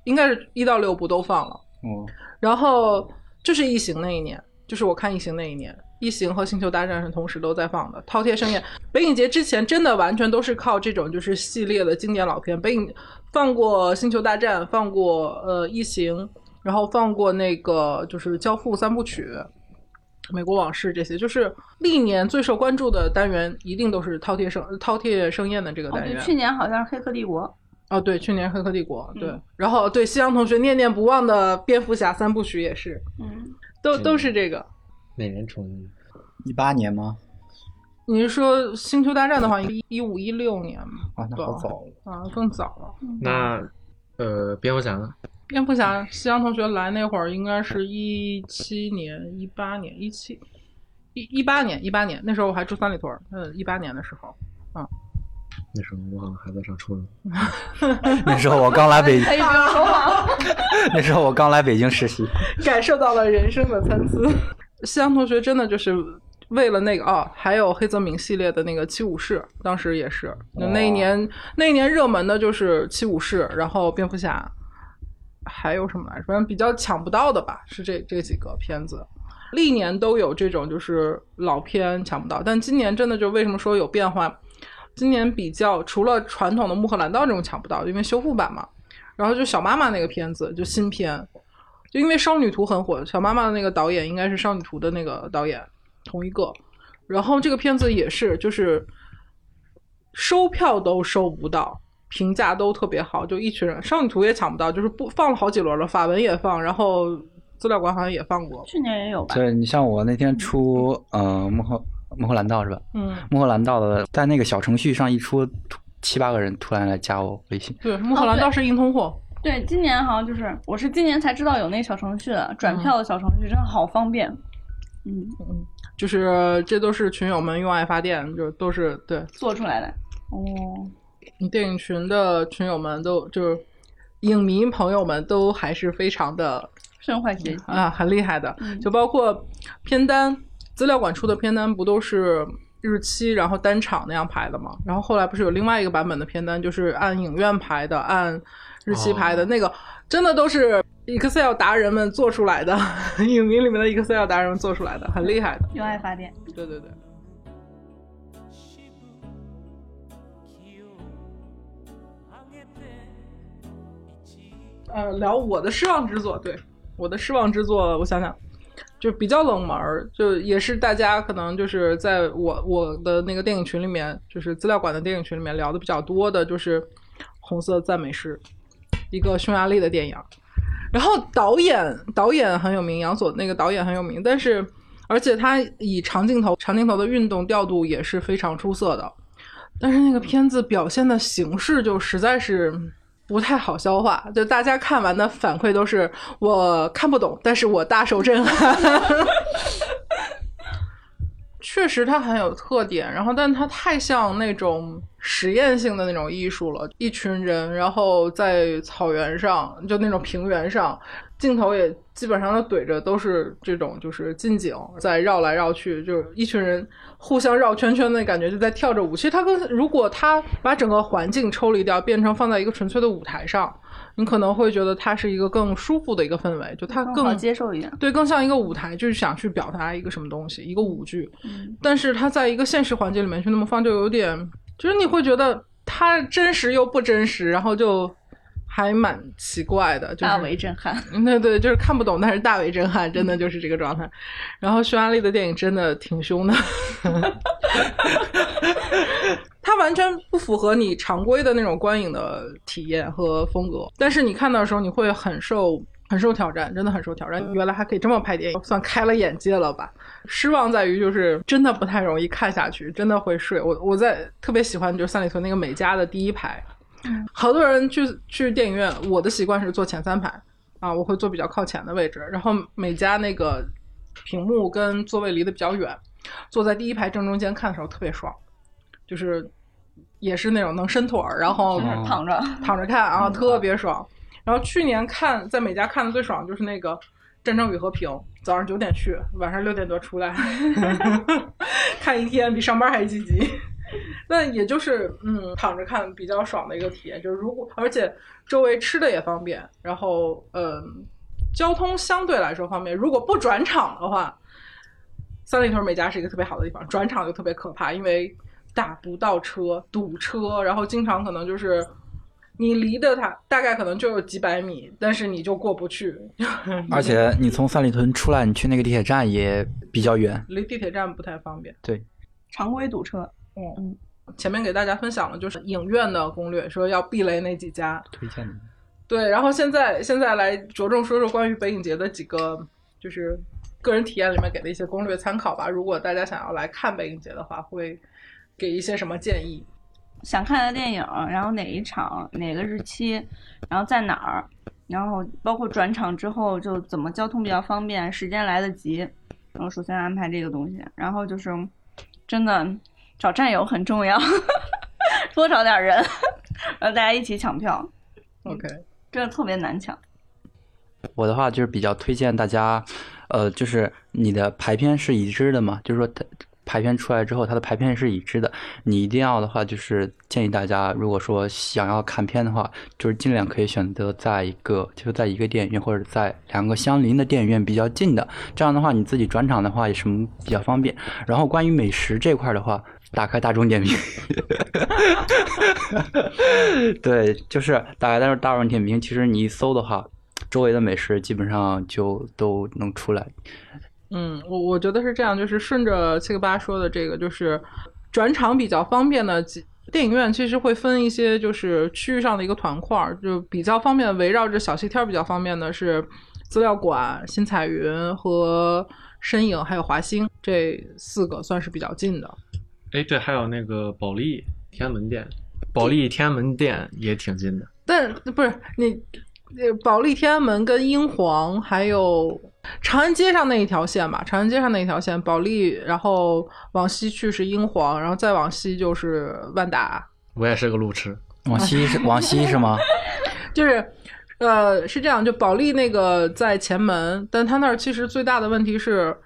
应该是一到六部都放了。嗯，然后就是异形那一年，就是我看异形那一年，异形和星球大战是同时都在放的。饕餮盛宴，北影节之前真的完全都是靠这种就是系列的经典老片。北影放过星球大战，放过呃异形，然后放过那个就是交付三部曲。美国往事这些，就是历年最受关注的单元，一定都是饕餮盛饕餮盛宴的这个哦，单元。对，去年好像是《黑客帝国》。哦，对，去年《黑客帝国》对，嗯然后对夕阳同学念念不忘的蝙蝠侠三部曲也是，嗯，都都是这个。哪年重映？一八年吗？你是说《星球大战》的话，一一五一六年吗啊，那好早了。啊，更早了。那呃，蝙蝠侠呢？蝙蝠侠西洋同学来那会儿应该是一七年、一八年、一七一一八年、一八年，那时候我还住三里屯儿，嗯，一八年的时候，嗯那时候我好像还在上初中。*laughs* 那时候我刚来北，可以不用说谎。那时候我刚来北京实习。感受到了人生的参差。西洋同学真的就是为了那个啊，还有黑泽明系列的那个七武士，当时也是，那那一年那一年热门的就是七武士，然后蝙蝠侠，还有什么来着？反正比较抢不到的吧，是这这几个片子。历年都有这种就是老片抢不到，但今年真的就为什么说有变化？今年比较除了传统的穆赫兰道这种抢不到，因为修复版嘛，然后就小妈妈那个片子就新片，就因为少女图很火，小妈妈的那个导演应该是少女图的那个导演同一个，然后这个片子也是就是收票都收不到。评价都特别好，就一群人，少女图也抢不到，就是不放了好几轮了，法文也放，然后资料馆好像也放过。去年也有吧？对你像我那天出呃幕后幕后蓝道是吧？嗯，幕后蓝道的在那个小程序上一出，七八个人突然来加我微信。对，幕后蓝道是硬通货。对，今年好像就是，我是今年才知道有那小程序的，转票的小程序真的好方便。嗯，嗯，就是这都是群友们用爱发电，就都是对做出来的。哦，电影群的群友们都就是影迷朋友们都还是非常的身怀绝技。啊，很厉害的。嗯就包括片单，资料馆出的片单不都是日期，然后单场那样排的吗？然后后来不是有另外一个版本的片单，就是按影院排的，按日期排的、哦那个，真的都是 Excel 达人们做出来的，*laughs* 影迷里面的 Excel 达人们做出来的，很厉害的。用爱发电。对对对。呃，聊我的失望之作，对我的失望之作，我想想，就比较冷门，就也是大家可能就是在我我的那个电影群里面，就是资料馆的电影群里面聊的比较多的，就是《红色赞美诗》，一个匈牙利的电影。然后导演导演很有名，杨索那个导演很有名，但是而且他以长镜头长镜头的运动调度也是非常出色的，但是那个片子表现的形式就实在是不太好消化，就大家看完的反馈都是我看不懂，但是我大受震撼。*laughs* 确实它很有特点，然后但它太像那种实验性的那种艺术了，一群人，然后在草原上，就那种平原上，镜头也基本上都怼着都是这种就是近景，在绕来绕去，就是一群人互相绕圈圈的感觉，就在跳着舞。其实它跟如果它把整个环境抽离掉，变成放在一个纯粹的舞台上，你可能会觉得它是一个更舒服的一个氛围，就它更好接受一点。对，更像一个舞台，就是想去表达一个什么东西，一个舞剧。嗯，但是它在一个现实环境里面去那么放，就有点，就是你会觉得它真实又不真实，然后就还蛮奇怪的，就是大为震撼。*laughs* 嗯对对，就是看不懂，但是大为震撼，真的就是这个状态。然后匈牙利的电影真的挺凶的，*laughs* 它完全不符合你常规的那种观影的体验和风格，但是你看到的时候，你会很受。很受挑战，真的很受挑战。原来还可以这么拍电影，算开了眼界了吧？失望在于就是真的不太容易看下去，真的会睡。我我在特别喜欢就是三里屯那个美嘉的第一排，好多人去去电影院，我的习惯是坐前三排啊，我会坐比较靠前的位置。然后每家那个屏幕跟座位离得比较远，坐在第一排正中间看的时候特别爽，就是也是那种能伸腿儿，然后躺着，躺着看啊，特别爽。然后去年看在美家看的最爽就是那个《战争与和平》，早上九点去，晚上六点多出来，*laughs* *laughs* 看一天比上班还积极。那也就是嗯，躺着看比较爽的一个体验，就是如果而且周围吃的也方便，然后嗯，交通相对来说方便。如果不转场的话，三里屯美家是一个特别好的地方，转场就特别可怕，因为打不到车，堵车，然后经常可能就是。你离的它大概可能就有几百米，但是你就过不去，而且你从三里屯出来，你去那个地铁站也比较远。离地铁站不太方便。对，常规堵车。嗯，前面给大家分享了就是影院的攻略，说要避雷那几家。推荐的。对，然后现在现在来着重说说关于北影节的几个就是个人体验里面给的一些攻略参考吧。如果大家想要来看北影节的话，会给一些什么建议？想看的电影，然后哪一场、哪个日期，然后在哪儿，然后包括转场之后就怎么交通比较方便，时间来得及，然后首先安排这个东西，然后就是真的找战友很重要，多找点人，然后大家一起抢票，OK，真的特别难抢。我的话就是比较推荐大家，呃，就是你的排片是已知的嘛，就是说它排片出来之后，它的排片是已知的。你一定要的话，就是建议大家，如果说想要看片的话，就是尽量可以选择在一个就是在一个电影院或者在两个相邻的电影院比较近的，这样的话你自己转场的话也是比较方便。然后关于美食这块的话，打开大众点评，*laughs* 对，就是打开大众大众点评，其实你一搜的话，周围的美食基本上就都能出来。嗯，我我觉得是这样，就是顺着七个八说的这个，就是转场比较方便的电影院，其实会分一些就是区域上的一个团块，就比较方便，围绕着小西天比较方便的是资料馆、新彩云和身影，还有华星这四个算是比较近的。哎，对，还有那个保利天安门店，保利天安门店也挺近的。但不是你，呃，保利天安门跟英皇还有长安街上那一条线吧，长安街上那一条线，保利，然后往西去是英皇，然后再往西就是万达，我也是个路痴，往西是往西是吗？*laughs* 就是。呃，是这样，就保利那个在前门，但他那儿其实最大的问题是，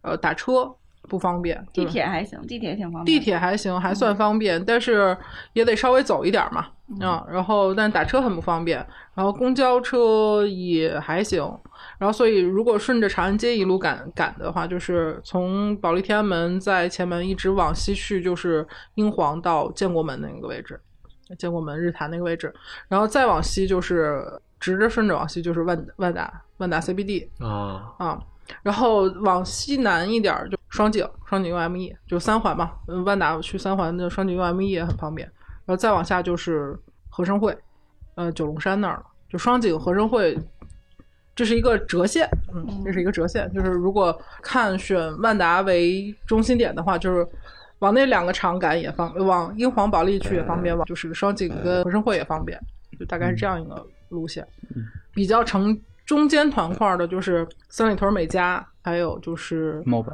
呃，打车不方便。地铁还行，地铁挺方便。地铁还行，还算方便，但是也得稍微走一点嘛，啊，然后但打车很不方便，然后公交车也还行，然后所以如果顺着长安街一路赶赶的话，就是从保利天安门在前门一直往西去，就是英皇到建国门那个位置，建国门日坛那个位置，然后再往西就是直着顺着往西就是万万达万达 CBD，啊，啊，然后往西南一点儿就双井，双井 UME 就三环嘛，嗯，万达去三环的双井 UME 也很方便。然后再往下就是和生汇，呃，九龙山那儿了，就双井和生汇，这是一个折线，嗯，这是一个折线，就是如果看选万达为中心点的话，就是往那两个场赶也方，往英皇保利去也方便，往就是双井跟和生汇也方便，就大概是这样一个路线。比较成中间团块的就是三里屯美嘉，还有就是，MOBA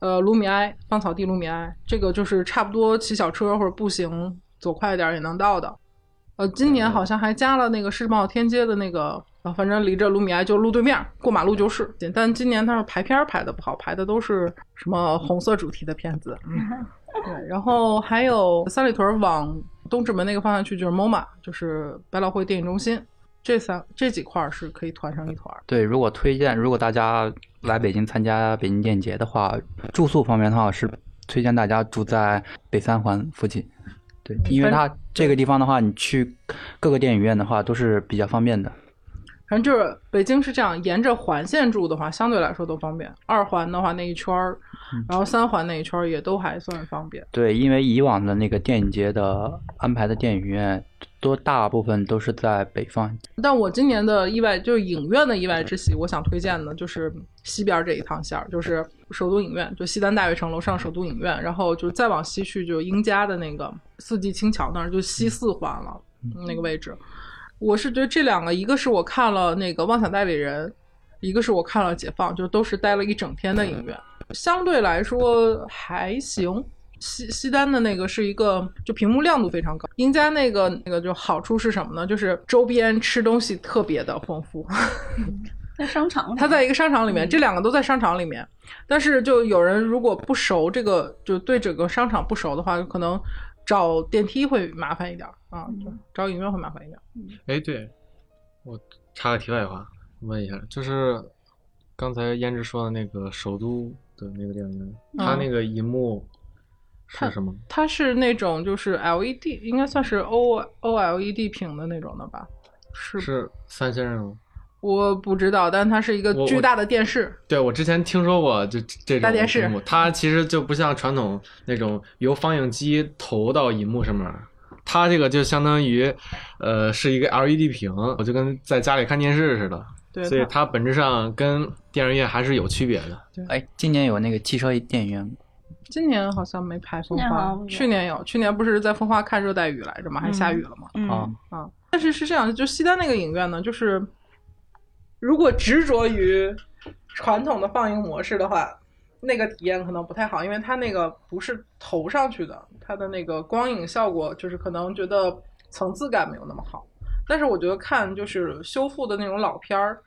呃卢米埃芳草地卢米埃，这个就是差不多骑小车或者步行走快一点也能到的。呃，今年好像还加了那个世贸天阶的那个，啊，反正离着卢米埃就路对面，过马路就是。但今年它是排片儿排的不好，排的都是什么红色主题的片子。嗯，*laughs* 对，然后还有三里屯往东直门那个方向去就是 MoMA，就是百老汇电影中心。这三这几块儿是可以团成一团儿。对，如果推荐，如果大家来北京参加北京电影节的话，住宿方面的话是推荐大家住在北三环附近。对，因为它这个地方的话，你去各个电影院的话都是比较方便的。反正就是北京是这样，沿着环线住的话，相对来说都方便。二环的话那一圈儿，然后三环那一圈儿也都还算方便。对，因为以往的那个电影节的安排的电影院，都大部分都是在北方。但我今年的意外就是影院的意外之喜，我想推荐的就是西边这一趟线儿，就是首都影院，就西单大悦城楼上首都影院，然后就再往西去就英家的那个四季青桥那儿，就西四环了、那个位置。我是觉得这两个，一个是我看了那个《妄想代理人》，一个是我看了《解放》，就都是待了一整天的影院，相对来说还行。西西单的那个是一个，就屏幕亮度非常高。英家那个那个就好处是什么呢？就是周边吃东西特别的丰富。在商场里，它在一个商场里面，这两个都在商场里面。但是就有人如果不熟这个，就对整个商场不熟的话，可能找电梯会麻烦一点啊，就找影院会麻烦一点。哎，对，我插个题外话，问一下，就是刚才胭脂说的那个首都的那个电影院，它那个银幕是什么？它是那种就是 LED，应该算是 O OLED 屏的那种的吧？是是三星的吗？我不知道，但它是一个巨大的电视。对，我之前听说过，就这种大电视它其实就不像传统那种由放映机投到荧幕上面，它这个就相当于，呃，是一个 LED 屏，我就跟在家里看电视似的，对，所以它它本质上跟电影院还是有区别的。哎，今年有那个汽车电影院，今年好像没拍风花。去年有，去年不是在风花看热带雨来着吗？还下雨了吗？嗯，啊，啊，但是是这样，就西单那个影院呢，就是如果执着于传统的放映模式的话，那个体验可能不太好，因为它那个不是投上去的，它的那个光影效果就是可能觉得层次感没有那么好。但是我觉得看就是修复的那种老片儿，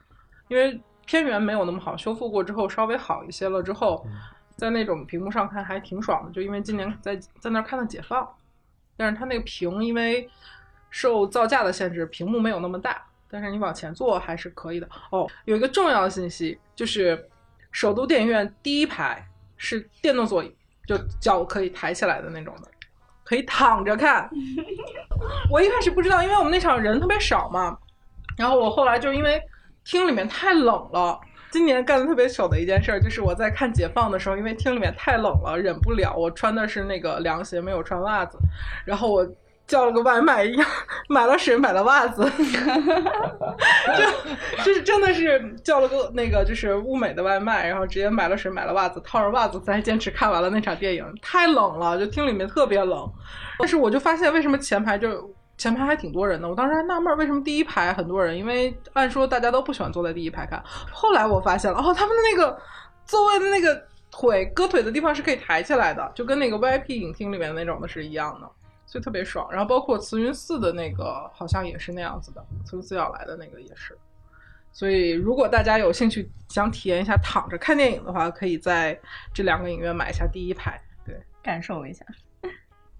因为片源没有那么好，修复过之后稍微好一些了之后，在那种屏幕上看还挺爽的，就因为今年在在那儿看的解放，但是它那个屏因为受造价的限制，屏幕没有那么大，但是你往前坐还是可以的。哦，有一个重要的信息就是，首都电影院第一排是电动座椅，就脚可以抬起来的那种的，可以躺着看。*laughs* 我一开始不知道，因为我们那场人特别少嘛，然后我后来就因为厅里面太冷了。今年干的特别糗的一件事儿，就是我在看解放的时候，因为厅里面太冷了，忍不了，我穿的是那个凉鞋，没有穿袜子，然后我叫了个外卖一样，买了水，买了袜子，*laughs* 就就是真的是叫了个那个就是物美的外卖，然后直接买了水，买了袜子，套上袜子才坚持看完了那场电影。太冷了，就厅里面特别冷，但是我就发现为什么前排就。前排还挺多人的，我当时还纳闷为什么第一排很多人，因为按说大家都不喜欢坐在第一排看。后来我发现了，哦，他们的那个座位的那个腿搁腿的地方是可以抬起来的，就跟那个 VIP 影厅里面那种的是一样的，所以特别爽。然后包括慈云寺的那个好像也是那样子的，慈云寺要来的那个也是。所以如果大家有兴趣想体验一下躺着看电影的话，可以在这两个影院买一下第一排。对，感受一下。*laughs*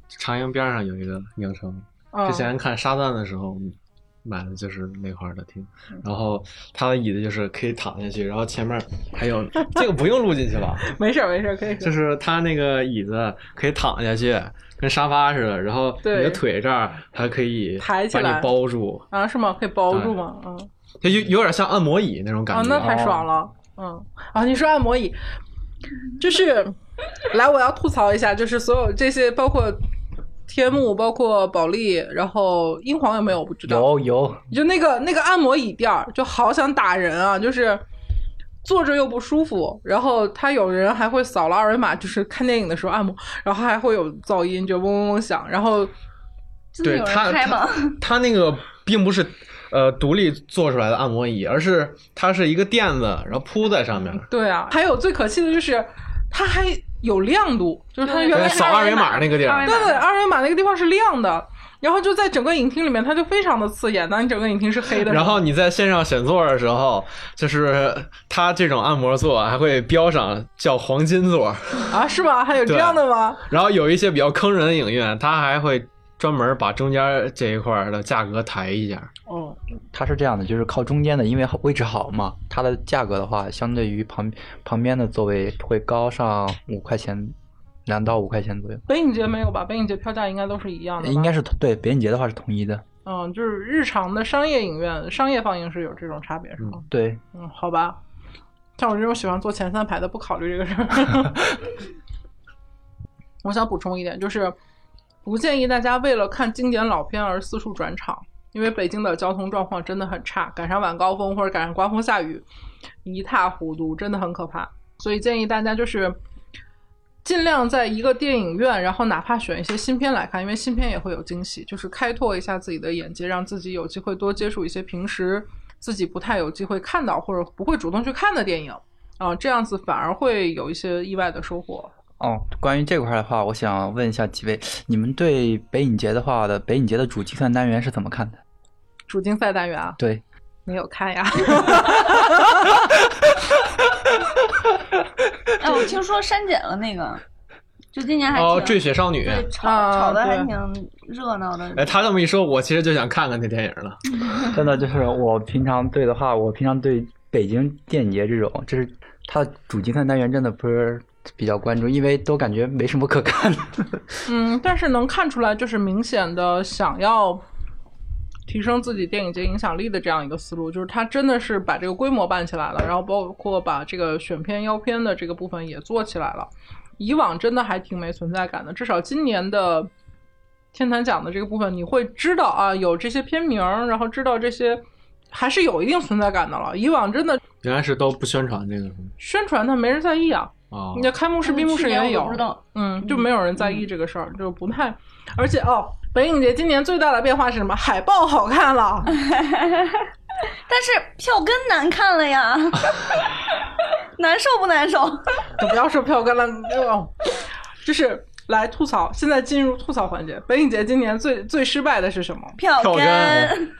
长阳边上有一个影城，嗯之前看沙赞的时候买的就是那块儿的厅，然后它的椅子就是可以躺下去，然后前面还有这个不用录进去了，*laughs* 没事儿没事儿，可以。就是它那个椅子可以躺下去，跟沙发似的，然后你的腿这儿还可以抬起来把你包住，啊，是吗？可以包住吗？嗯。就有有点像按摩椅那种感啊，觉。那太爽了。嗯，啊，你说按摩椅，就是来，我要吐槽一下，就是所有这些，包括天幕，包括保利，然后英皇有没有我不知道。有有，就那个那个按摩椅垫儿，就好想打人啊！就是坐着又不舒服，然后他有人还会扫了二维码，就是看电影的时候按摩，然后还会有噪音，就嗡嗡嗡响，然后真的有对它人开吗？*laughs* 它那个并不是呃独立做出来的按摩椅，而是它是一个垫子，然后铺在上面。对啊，还有最可气的就是他还有亮度，就是它原来扫二维码那个地儿二维码对对，二维码那个地方是亮的，然后就在整个影厅里面，它就非常的刺眼。当你整个影厅是黑的，然后你在线上选座的时候，就是它这种按摩座还会标上叫黄金座，啊，是吗？还有这样的吗？然后有一些比较坑人的影院，它还会专门把中间这一块儿的价格抬一下。哦，它是这样的，就是靠中间的，因为位置好嘛，它的价格的话，相对于旁旁边的座位会高上五块钱，两到五块钱左右。北影节没有吧？北影节票价应该都是一样的，应该是对北影节的话是统一的，嗯，就是日常的商业影院、商业放映是有这种差别，是吗？对，嗯，好吧。像我这种喜欢坐前三排的，不考虑这个事儿。*laughs* 我想补充一点，就是不建议大家为了看经典老片而四处转场，因为北京的交通状况真的很差，赶上晚高峰或者赶上刮风下雨，一塌糊涂，真的很可怕。所以建议大家就是尽量在一个电影院，然后哪怕选一些新片来看，因为新片也会有惊喜，就是开拓一下自己的眼界，让自己有机会多接触一些平时自己不太有机会看到或者不会主动去看的电影啊、这样子反而会有一些意外的收获。哦，关于这块的话，我想问一下几位，你们对北影节的话的北影节的主计算单元是怎么看的？主竞赛单元啊，对，没有看呀？哎，*laughs* 我听说删减了那个，就今年还挺哦，坠雪少女。对炒啊炒的还对挺热闹的。哎，他这么一说，我其实就想看看那电影了。*laughs* 真的就是我平常对的话，我平常对北京电影节这种，就是它的主竞赛单元真的不是比较关注，因为都感觉没什么可看的。*laughs* 嗯，但是能看出来，就是明显的想要提升自己电影节影响力的这样一个思路，就是他真的是把这个规模办起来了，然后包括把这个选片邀片的这个部分也做起来了。以往真的还挺没存在感的，至少今年的天坛奖的这个部分，你会知道啊，有这些片名儿，然后知道这些还是有一定存在感的了。以往真的原来是都不宣传这个是吗？宣传它没人在意啊，哦你，的开幕式、闭幕式也有嗯，就没有人在意这个事儿，就不太，而且哦，北影节今年最大的变化是什么？海报好看了，*laughs* 但是票根难看了呀，*laughs* 难受不难受？就不要说票根了，哦，就是来吐槽。现在进入吐槽环节，北影节今年最最失败的是什么？票票根 *laughs*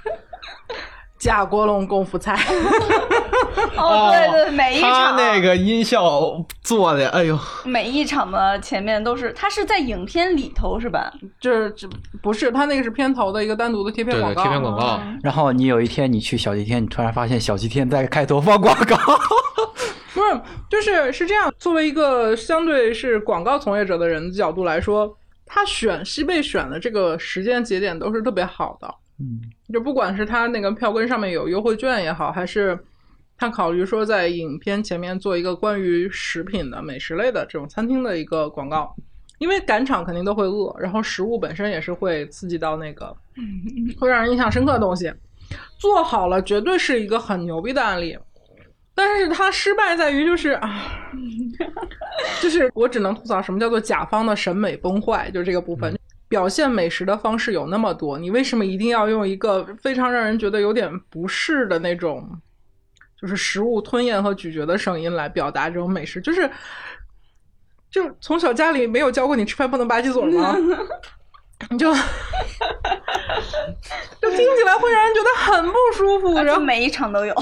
根贾国龙功夫菜。*laughs* 哦，对对，每一他场那个音效做的，哎呦，每一场的前面都是，他是在影片里头是吧？就是这不是他那个是片头的一个单独的贴片对对，广告，贴片广告，然后你有一天你去小西天，你突然发现小西天在开头放广告，*laughs* 不是，就是是这样。作为一个相对是广告从业者的人的角度来说，他选西贝选的这个时间节点都是特别好的。嗯，就不管是他那个票根上面有优惠券也好，还是他考虑说在影片前面做一个关于食品的美食类的这种餐厅的一个广告，因为赶场肯定都会饿，然后食物本身也是会刺激到那个 *laughs* 会让人印象深刻的东西，做好了绝对是一个很牛逼的案例。但是他失败在于就是啊，*laughs* 就是我只能吐槽什么叫做甲方的审美崩坏，就是这个部分。表现美食的方式有那么多，你为什么一定要用一个非常让人觉得有点不适的那种，就是食物吞咽和咀嚼的声音来表达这种美食？就是，就从小家里没有教过你吃饭不能吧唧嘴吗？你 *laughs* 就，就听起来会让人觉得很不舒服。然后，每一场都有。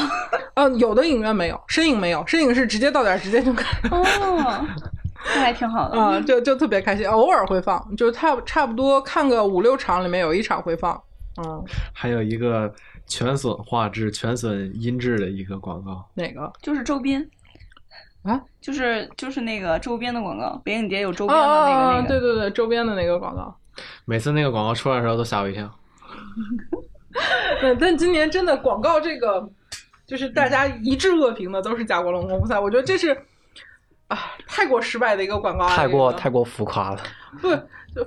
嗯，有的影院没有，深影没有，深影是直接到点儿直接就看。哦，*laughs* 这还挺好的。啊、就就特别开心，偶尔会放，就差差不多看个五六场，里面有一场会放。嗯，还有一个全损画质、全损音质的一个广告，哪个？就是周边啊，就是就是那个周边的广告，北影节有周哦边的那个、哦哦，那个。对对对，周边的那个广告。*laughs* 每次那个广告出来的时候都吓我一跳。对，*laughs* 但今年真的广告这个，就是大家一致恶评的都是贾国龙功夫赛，我觉得这是啊太过失败的一个广告案例，太过太过浮夸了。不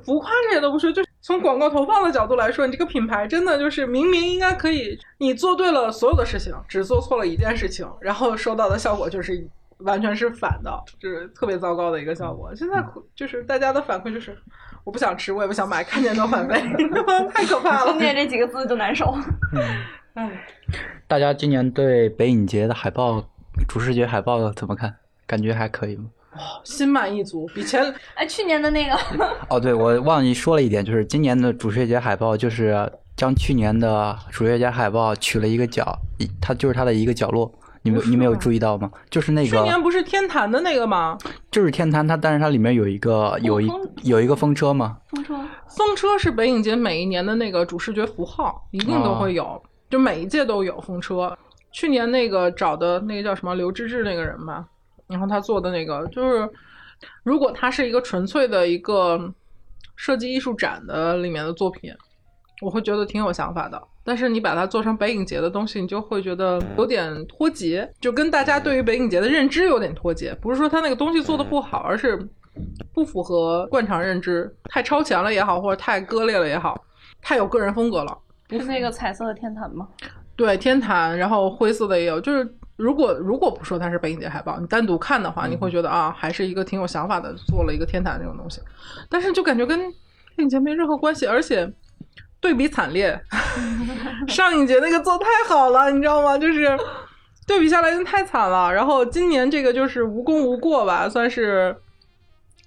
浮夸这些都不说，就是从广告投放的角度来说，你这个品牌真的就是明明应该可以，你做对了所有的事情，只做错了一件事情，然后收到的效果就是完全是反的，就是特别糟糕的一个效果。现在就是大家的反馈就是，我不想吃，我也不想买，看见都反胃，*laughs* 太可怕了听。见这几个字就难受。唉，大家今年对北影节的海报、主视觉海报怎么看？感觉还可以吗？心满意足，比前 *laughs* 哎，去年的那个 *laughs* 哦，对，我忘记说了一点，就是今年的主视觉海报就是将去年的主视觉海报取了一个角，一它就是它的一个角落。你没不是你没有注意到吗？就是那个去年，不是天坛的那个吗？就是天坛，它但是它里面有一个有一有一个风车吗，风车，风车是北影节每一年的那个主视觉符号，一定都会有，就每一届都有风车。去年那个找的那个叫什么刘志志那个人吧，然后他做的那个就是，如果它是一个纯粹的一个设计艺术展的里面的作品，我会觉得挺有想法的。但是你把它做成北影节的东西，你就会觉得有点脱节，就跟大家对于北影节的认知有点脱节。不是说他那个东西做的不好，而是不符合惯常认知，太超前了也好，或者太割裂了也好，太有个人风格了。不是那个彩色的天坛吗？对，天坛，然后灰色的也有，就是如果如果不说它是北影节海报，你单独看的话，你会觉得啊，还是一个挺有想法的，做了一个天坛这种东西，但是就感觉跟北影节没任何关系，而且对比惨烈。*laughs* 上影节那个做太好了，你知道吗？就是对比下来就太惨了。然后今年这个就是无功无过吧，算是，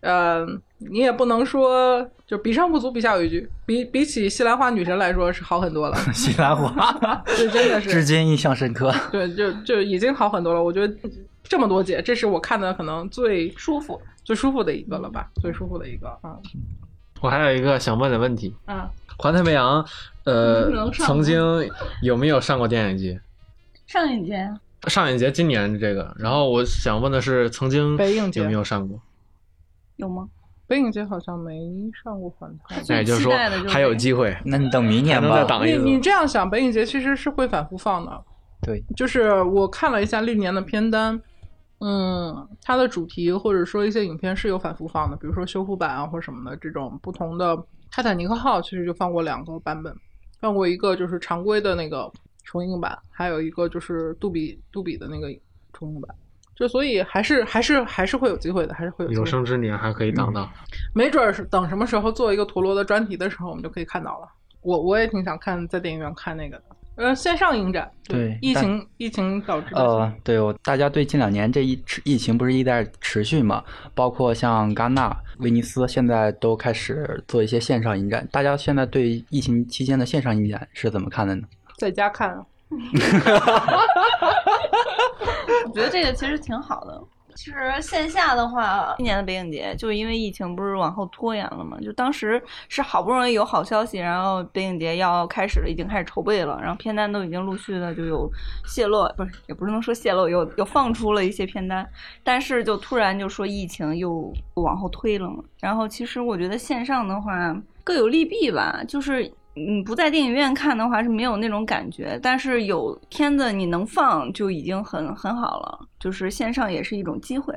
呃，你也不能说就比上不足，比下有余。比比起西兰花女神来说是好很多了，*laughs* 西兰花，*laughs* 这真的是至今印象深刻。对，就就已经好很多了。我觉得这么多节，这是我看的可能最舒服。最舒服的一个了吧，最舒服的一个啊我还有一个想问的问题，啊！环太平洋，呃曾经有没有上过电影节？上影节上影节今年这个，然后我想问的是，曾经北影节有没有上过？有吗？北影节好像没上过反派。那也就是说还有机会，那你等明年吧。你挡一次。你这样想，北影节其实是会反复放的。对，就是我看了一下历年的片单，嗯，它的主题或者说一些影片是有反复放的，比如说修复版啊或什么的这种不同的。泰坦尼克号其实就放过两个版本，放过一个就是常规的那个重映版，还有一个就是杜比杜比的那个重映版。就所以还是还是还是会有机会的，还是会有机会。有生之年还可以挡到。没准儿是等什么时候做一个陀螺的专题的时候，我们就可以看到了。我我也挺想看在电影院看那个的，呃，线上影展。对疫情疫情导致的。呃，对，我大家对近两年这一持疫情不是一直在持续嘛，包括像戛纳、威尼斯，现在都开始做一些线上影展。大家现在对疫情期间的线上影展是怎么看的呢？在家看，我 *laughs* 我觉得这个其实挺好的。其实线下的话，今年的北影节就是因为疫情不是往后拖延了嘛，就当时是好不容易有好消息，然后北影节要开始了，已经开始筹备了，然后片单都已经陆续的就有泄露，不是也不是能说泄露，有有放出了一些片单，但是就突然就说疫情又往后推了嘛。然后其实我觉得线上的话各有利弊吧，就是。嗯，不在电影院看的话是没有那种感觉，但是有片子你能放就已经很很好了，就是线上也是一种机会。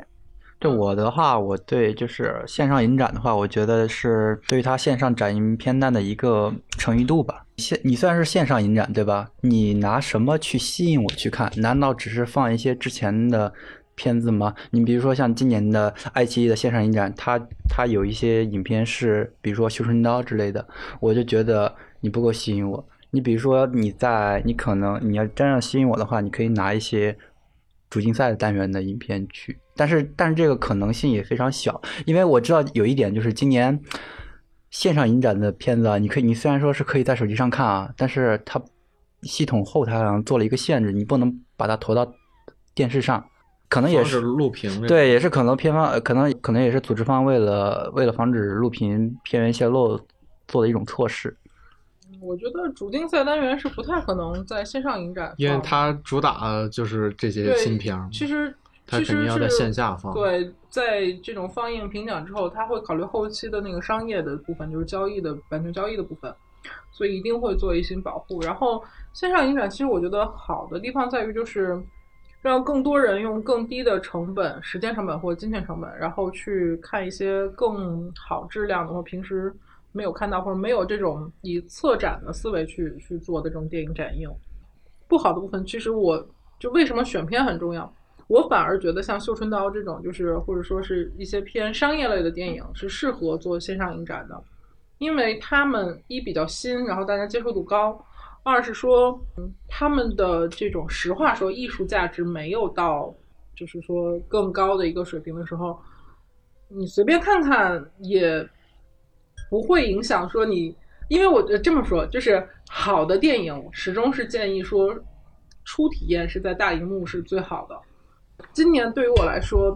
对我的话，我对就是线上影展的话，我觉得是对它线上展映片单的一个诚意度吧。线你虽然是线上影展，对吧？你拿什么去吸引我去看？难道只是放一些之前的片子吗？你比如说像今年的爱奇艺的线上影展，它它有一些影片是，比如说《绣春刀》之类的，我就觉得。你不够吸引我。你比如说，你在你可能你要真正吸引我的话，你可以拿一些主竞赛的单元的影片去，但是但是这个可能性也非常小，因为我知道有一点就是今年线上影展的片子啊，你可以你虽然说是可以在手机上看啊，但是它系统后台好像做了一个限制，你不能把它投到电视上，可能也是录屏对，也是可能片方可能可能也是组织方为了为了防止录屏片源泄露做的一种措施。我觉得主竞赛单元是不太可能在线上影展，因为它主打就是这些新片儿。其实，它肯定要在线下放。对，在这种放映评奖之后，他会考虑后期的那个商业的部分，就是交易的版权交易的部分，所以一定会做一些保护。然后线上影展，其实我觉得好的地方在于，就是让更多人用更低的成本、时间成本或金钱成本，然后去看一些更好质量的或平时。没有看到或者没有这种以策展的思维去去做的这种电影展映，不好的部分，其实我就为什么选片很重要，我反而觉得像《绣春刀》这种，就是或者说是一些偏商业类的电影是适合做线上影展的，因为他们一比较新，然后大家接受度高；二是说，嗯，他们的这种实话说艺术价值没有到就是说更高的一个水平的时候，你随便看看也。不会影响说你，因为我觉得这么说，就是好的电影始终是建议说，初体验是在大荧幕是最好的。今年对于我来说，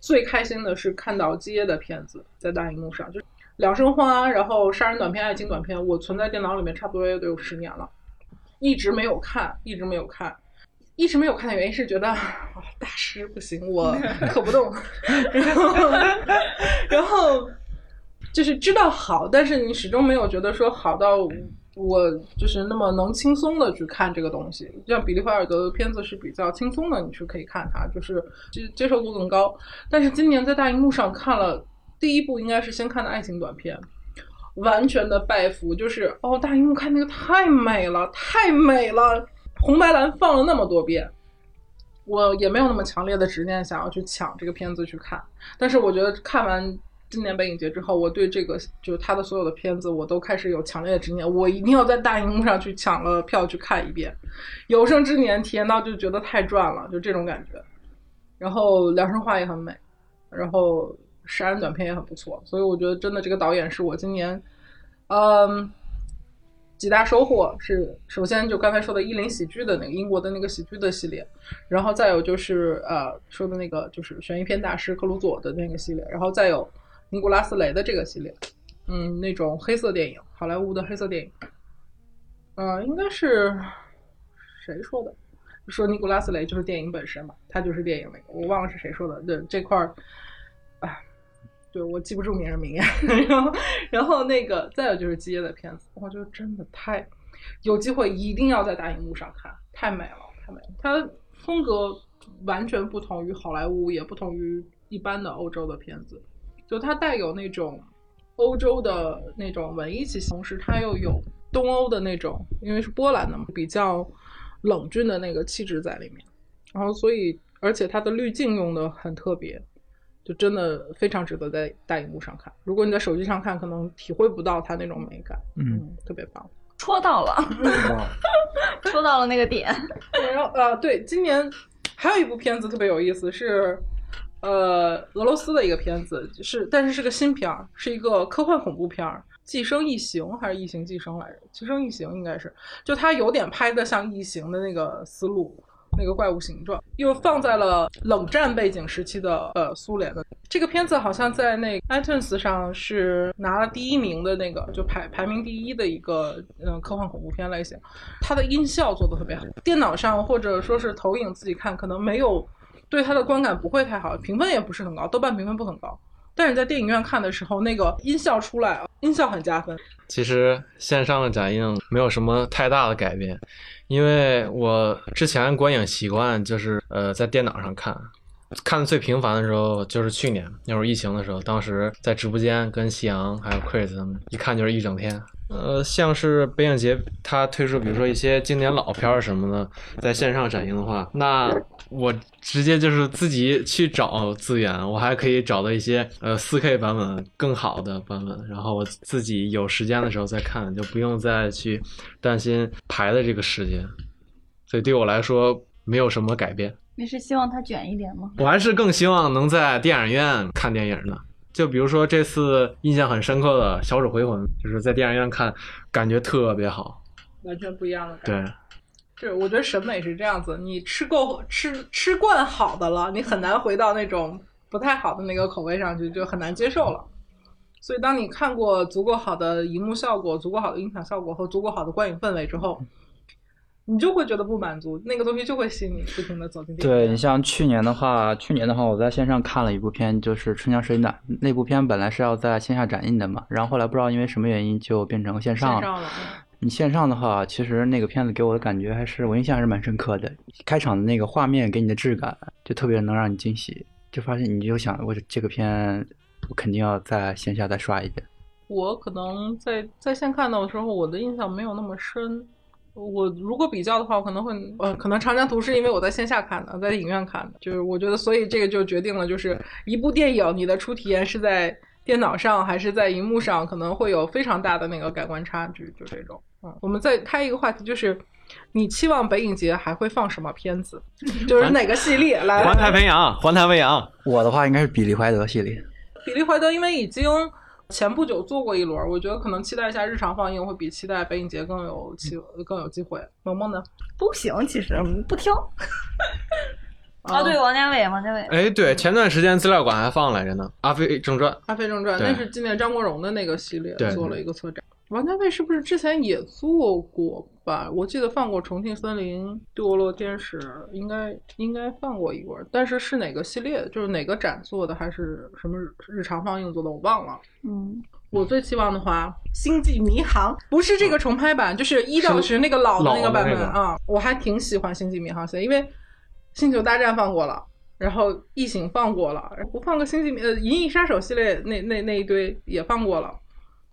最开心的是看到基耶的片子在大荧幕上，就是《两生花》，然后杀人短片、爱情短片，我存在电脑里面差不多也得有十年了，一直没有看，一直没有看，一直没有看的原因是觉得大师不行，我 *laughs* 可不动，*laughs* 然后，*laughs* 然后。就是知道好，但是你始终没有觉得说好到我就是那么能轻松的去看这个东西。像比利怀尔德的片子是比较轻松的，你是可以看它，就是接接受度更高。但是今年在大荧幕上看了第一部，应该是先看的爱情短片，完全的拜服，就是哦，大荧幕看那个太美了，太美了，红白蓝放了那么多遍，我也没有那么强烈的执念想要去抢这个片子去看。但是我觉得看完。今年北影节之后，我对这个就是他的所有的片子，我都开始有强烈的执念，我一定要在大荧幕上去抢了票去看一遍，有生之年体验到就觉得太赚了，就这种感觉。然后《梁生花》也很美，然后《杀人短片》也很不错，所以我觉得真的这个导演是我今年，嗯，几大收获是，首先就刚才说的伊林喜剧的那个英国的那个喜剧的系列，然后再有就是呃说的那个就是悬疑片大师克鲁佐的那个系列，然后再有。尼古拉斯雷的这个系列，嗯，那种黑色电影，好莱坞的黑色电影，呃，应该是谁说的？说尼古拉斯雷就是电影本身嘛，他就是电影那个，我忘了是谁说的。这这块儿，哎，对我记不住名人名言。*laughs* 然后，然后那个再有就是基耶的片子，我觉得真的太有机会一定要在大荧幕上看，太美了，太美了。它风格完全不同于好莱坞，也不同于一般的欧洲的片子。就它带有那种欧洲的那种文艺气息，同时它又有东欧的那种，因为是波兰的嘛，比较冷峻的那个气质在里面。然后，所以而且它的滤镜用的很特别，就真的非常值得在大荧幕上看。如果你在手机上看，可能体会不到它那种美感。嗯，特别棒，戳到了，戳到了那个点。然后呃，对，今年还有一部片子特别有意思是。呃，俄罗斯的一个片子是，但是是个新片儿，是一个科幻恐怖片儿，寄生异形》还是《异形寄生》来着，《寄生异形》应该是，就它有点拍的像异形的那个思路。那个怪物形状又放在了冷战背景时期的呃苏联的这个片子，好像在那 iTunes 上是拿了第一名的那个，就排排名第一的一个嗯科幻恐怖片类型。它的音效做的特别好，电脑上或者说是投影自己看，可能没有对它的观感不会太好，评分也不是很高，豆瓣评分不很高。但是在电影院看的时候，那个音效出来，音效很加分。其实线上的展映没有什么太大的改变。因为我之前观影习惯就是呃在电脑上看，看的最频繁的时候就是去年那会儿疫情的时候，当时在直播间跟夕阳还有 Chris 他们一看就是一整天。呃，像是北影节它推出比如说一些经典老片儿什么的，在线上展映的话，那我直接就是自己去找资源，我还可以找到一些呃 4K 版本更好的版本，然后我自己有时间的时候再看，就不用再去担心排的这个时间，所以对我来说没有什么改变。你是希望它卷一点吗？我还是更希望能在电影院看电影呢。就比如说这次印象很深刻的《小丑回魂》，就是在电影院看，感觉特别好，完全不一样的感觉。对，是我觉得审美是这样子，你吃够吃吃惯好的了，你很难回到那种不太好的那个口味上去，就很难接受了。所以当你看过足够好的荧幕效果、足够好的音响效果和足够好的观影氛围之后。你就会觉得不满足，那个东西就会吸引你不停的走进电影对你像去年的话，去年的话，我在线上看了一部片，就是《春江水暖》。那部片本来是要在线下展映的嘛，然后后来不知道因为什么原因就变成线上了。你线上的话，其实那个片子给我的感觉还是我印象还是蛮深刻的。开场的那个画面给你的质感就特别能让你惊喜，就发现你就想，我这个片我肯定要在线下再刷一遍。我可能在在线看到的时候，我的印象没有那么深。我如果比较的话，我可能会，呃，可能长江图是因为我在线下看的，在影院看的，就是我觉得，所以这个就决定了，就是一部电影，你的初体验是在电脑上还是在荧幕上，可能会有非常大的那个感官差距，就这种。嗯，我们再开一个话题，就是你期望北影节还会放什么片子？就是哪个系列？*laughs* 来，环太平洋，环太平洋。我的话应该是比利怀德系列。比利怀德，因为已经。前不久做过一轮，我觉得可能期待一下日常放映会比期待北影节更有机更有机会。萌萌呢？都行，其实不挑。*laughs* 啊，对，王家卫，王家卫。哎，对，前段时间资料馆还放来着呢，《阿飞正传》。《阿飞正传》那是纪念张国荣的那个系列做了一个策展。王家卫是不是之前也做过吧？我记得放过《重庆森林》《堕落天使》，应该应该放过一轮，但是是哪个系列？就是哪个展做的，还是什么日常放映做的？我忘了。嗯，我最期望的话，《星际迷航》不是这个重拍版，就是一到十那个老的那个版本啊。我还挺喜欢《星际迷航》系列，因为《星球大战》放过了，然后《异形》放过了，不放个《星际呃银翼杀手》系列那那那一堆也放过了。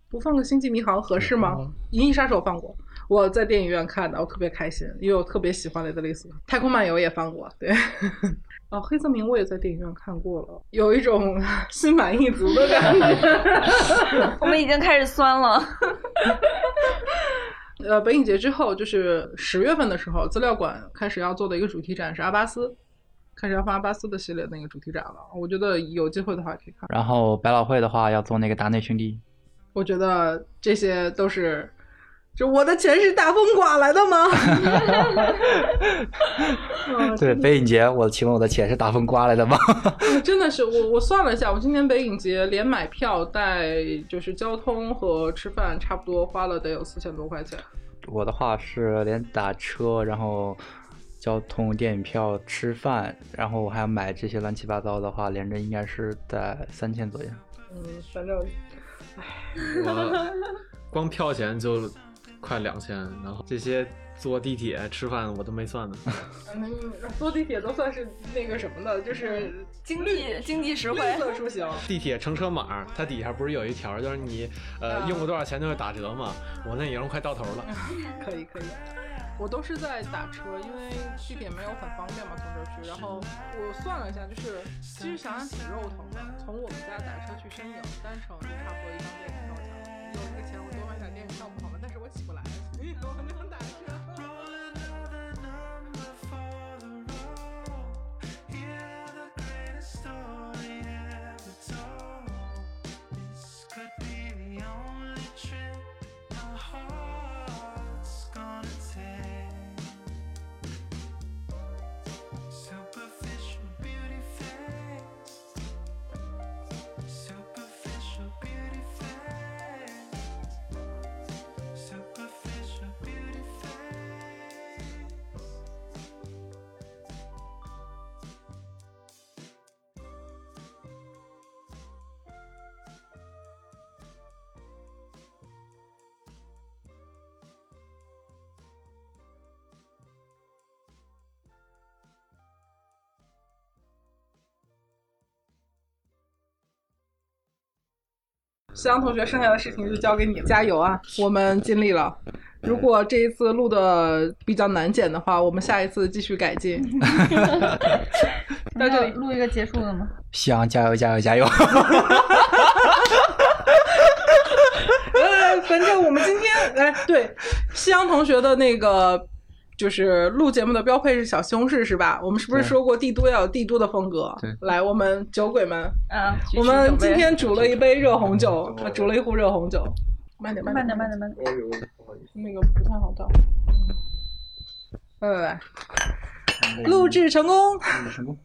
不放个《星际迷航》合适吗？《银翼杀手》放过，我在电影院看的，我特别开心，因为我特别喜欢雷德利·斯。太空漫游也放过，对。*laughs* 哦，黑泽明我也在电影院看过了，有一种 *laughs* 心满意足的感觉。*laughs* 我们已经开始酸了。呃，北影节之后就是十月份的时候，资料馆开始要做的一个主题展是阿巴斯，开始要放阿巴斯的系列那个主题展了。我觉得有机会的话可以看。然后百老汇的话要做那个达内兄弟。我觉得这些都是，就我的钱是大风刮来的吗？*laughs* 对，北影节，我请问我的钱是大风刮来的吗？真的是，我我算了一下，我今年北影节连买票带就是交通和吃饭，差不多花了得有四千多块钱。我的话是连打车，然后交通、电影票、吃饭，然后我还要买这些乱七八糟的话，连着应该是在三千左右。嗯，反正。*laughs* 我光票钱就快两千，然后这些坐地铁吃饭我都没算呢。嗯，坐地铁都算是那个什么的，就是经济经济实惠色出行。地铁乘车码，它底下不是有一条，就是你呃用过多少钱就会打折吗？我那已经快到头了。可 *laughs* 以可以。我都是在打车，因为地铁没有很方便嘛，从这儿去。然后我算了一下，就是其实想想挺肉疼的。从我们家打车去深影，单程就差不多一张电影票钱。有这个钱，我夕阳同学，剩下的事情就交给你，加油啊！我们尽力了。如果这一次录的比较难剪的话，我们下一次继续改进。在这里录一个结束的吗？夕阳加油加油加油！*laughs* 呃，反正我们今天，哎，对，夕阳同学的那个就是录节目的标配是小西红柿是吧？我们是不是说过帝都要有帝都的风格？对来，我们酒鬼们，啊，我们今天煮了一杯热红酒，呃煮了一壶热红酒。慢点，点，慢点，慢点，慢点。那个不太好倒。来来来，录制成功。成功。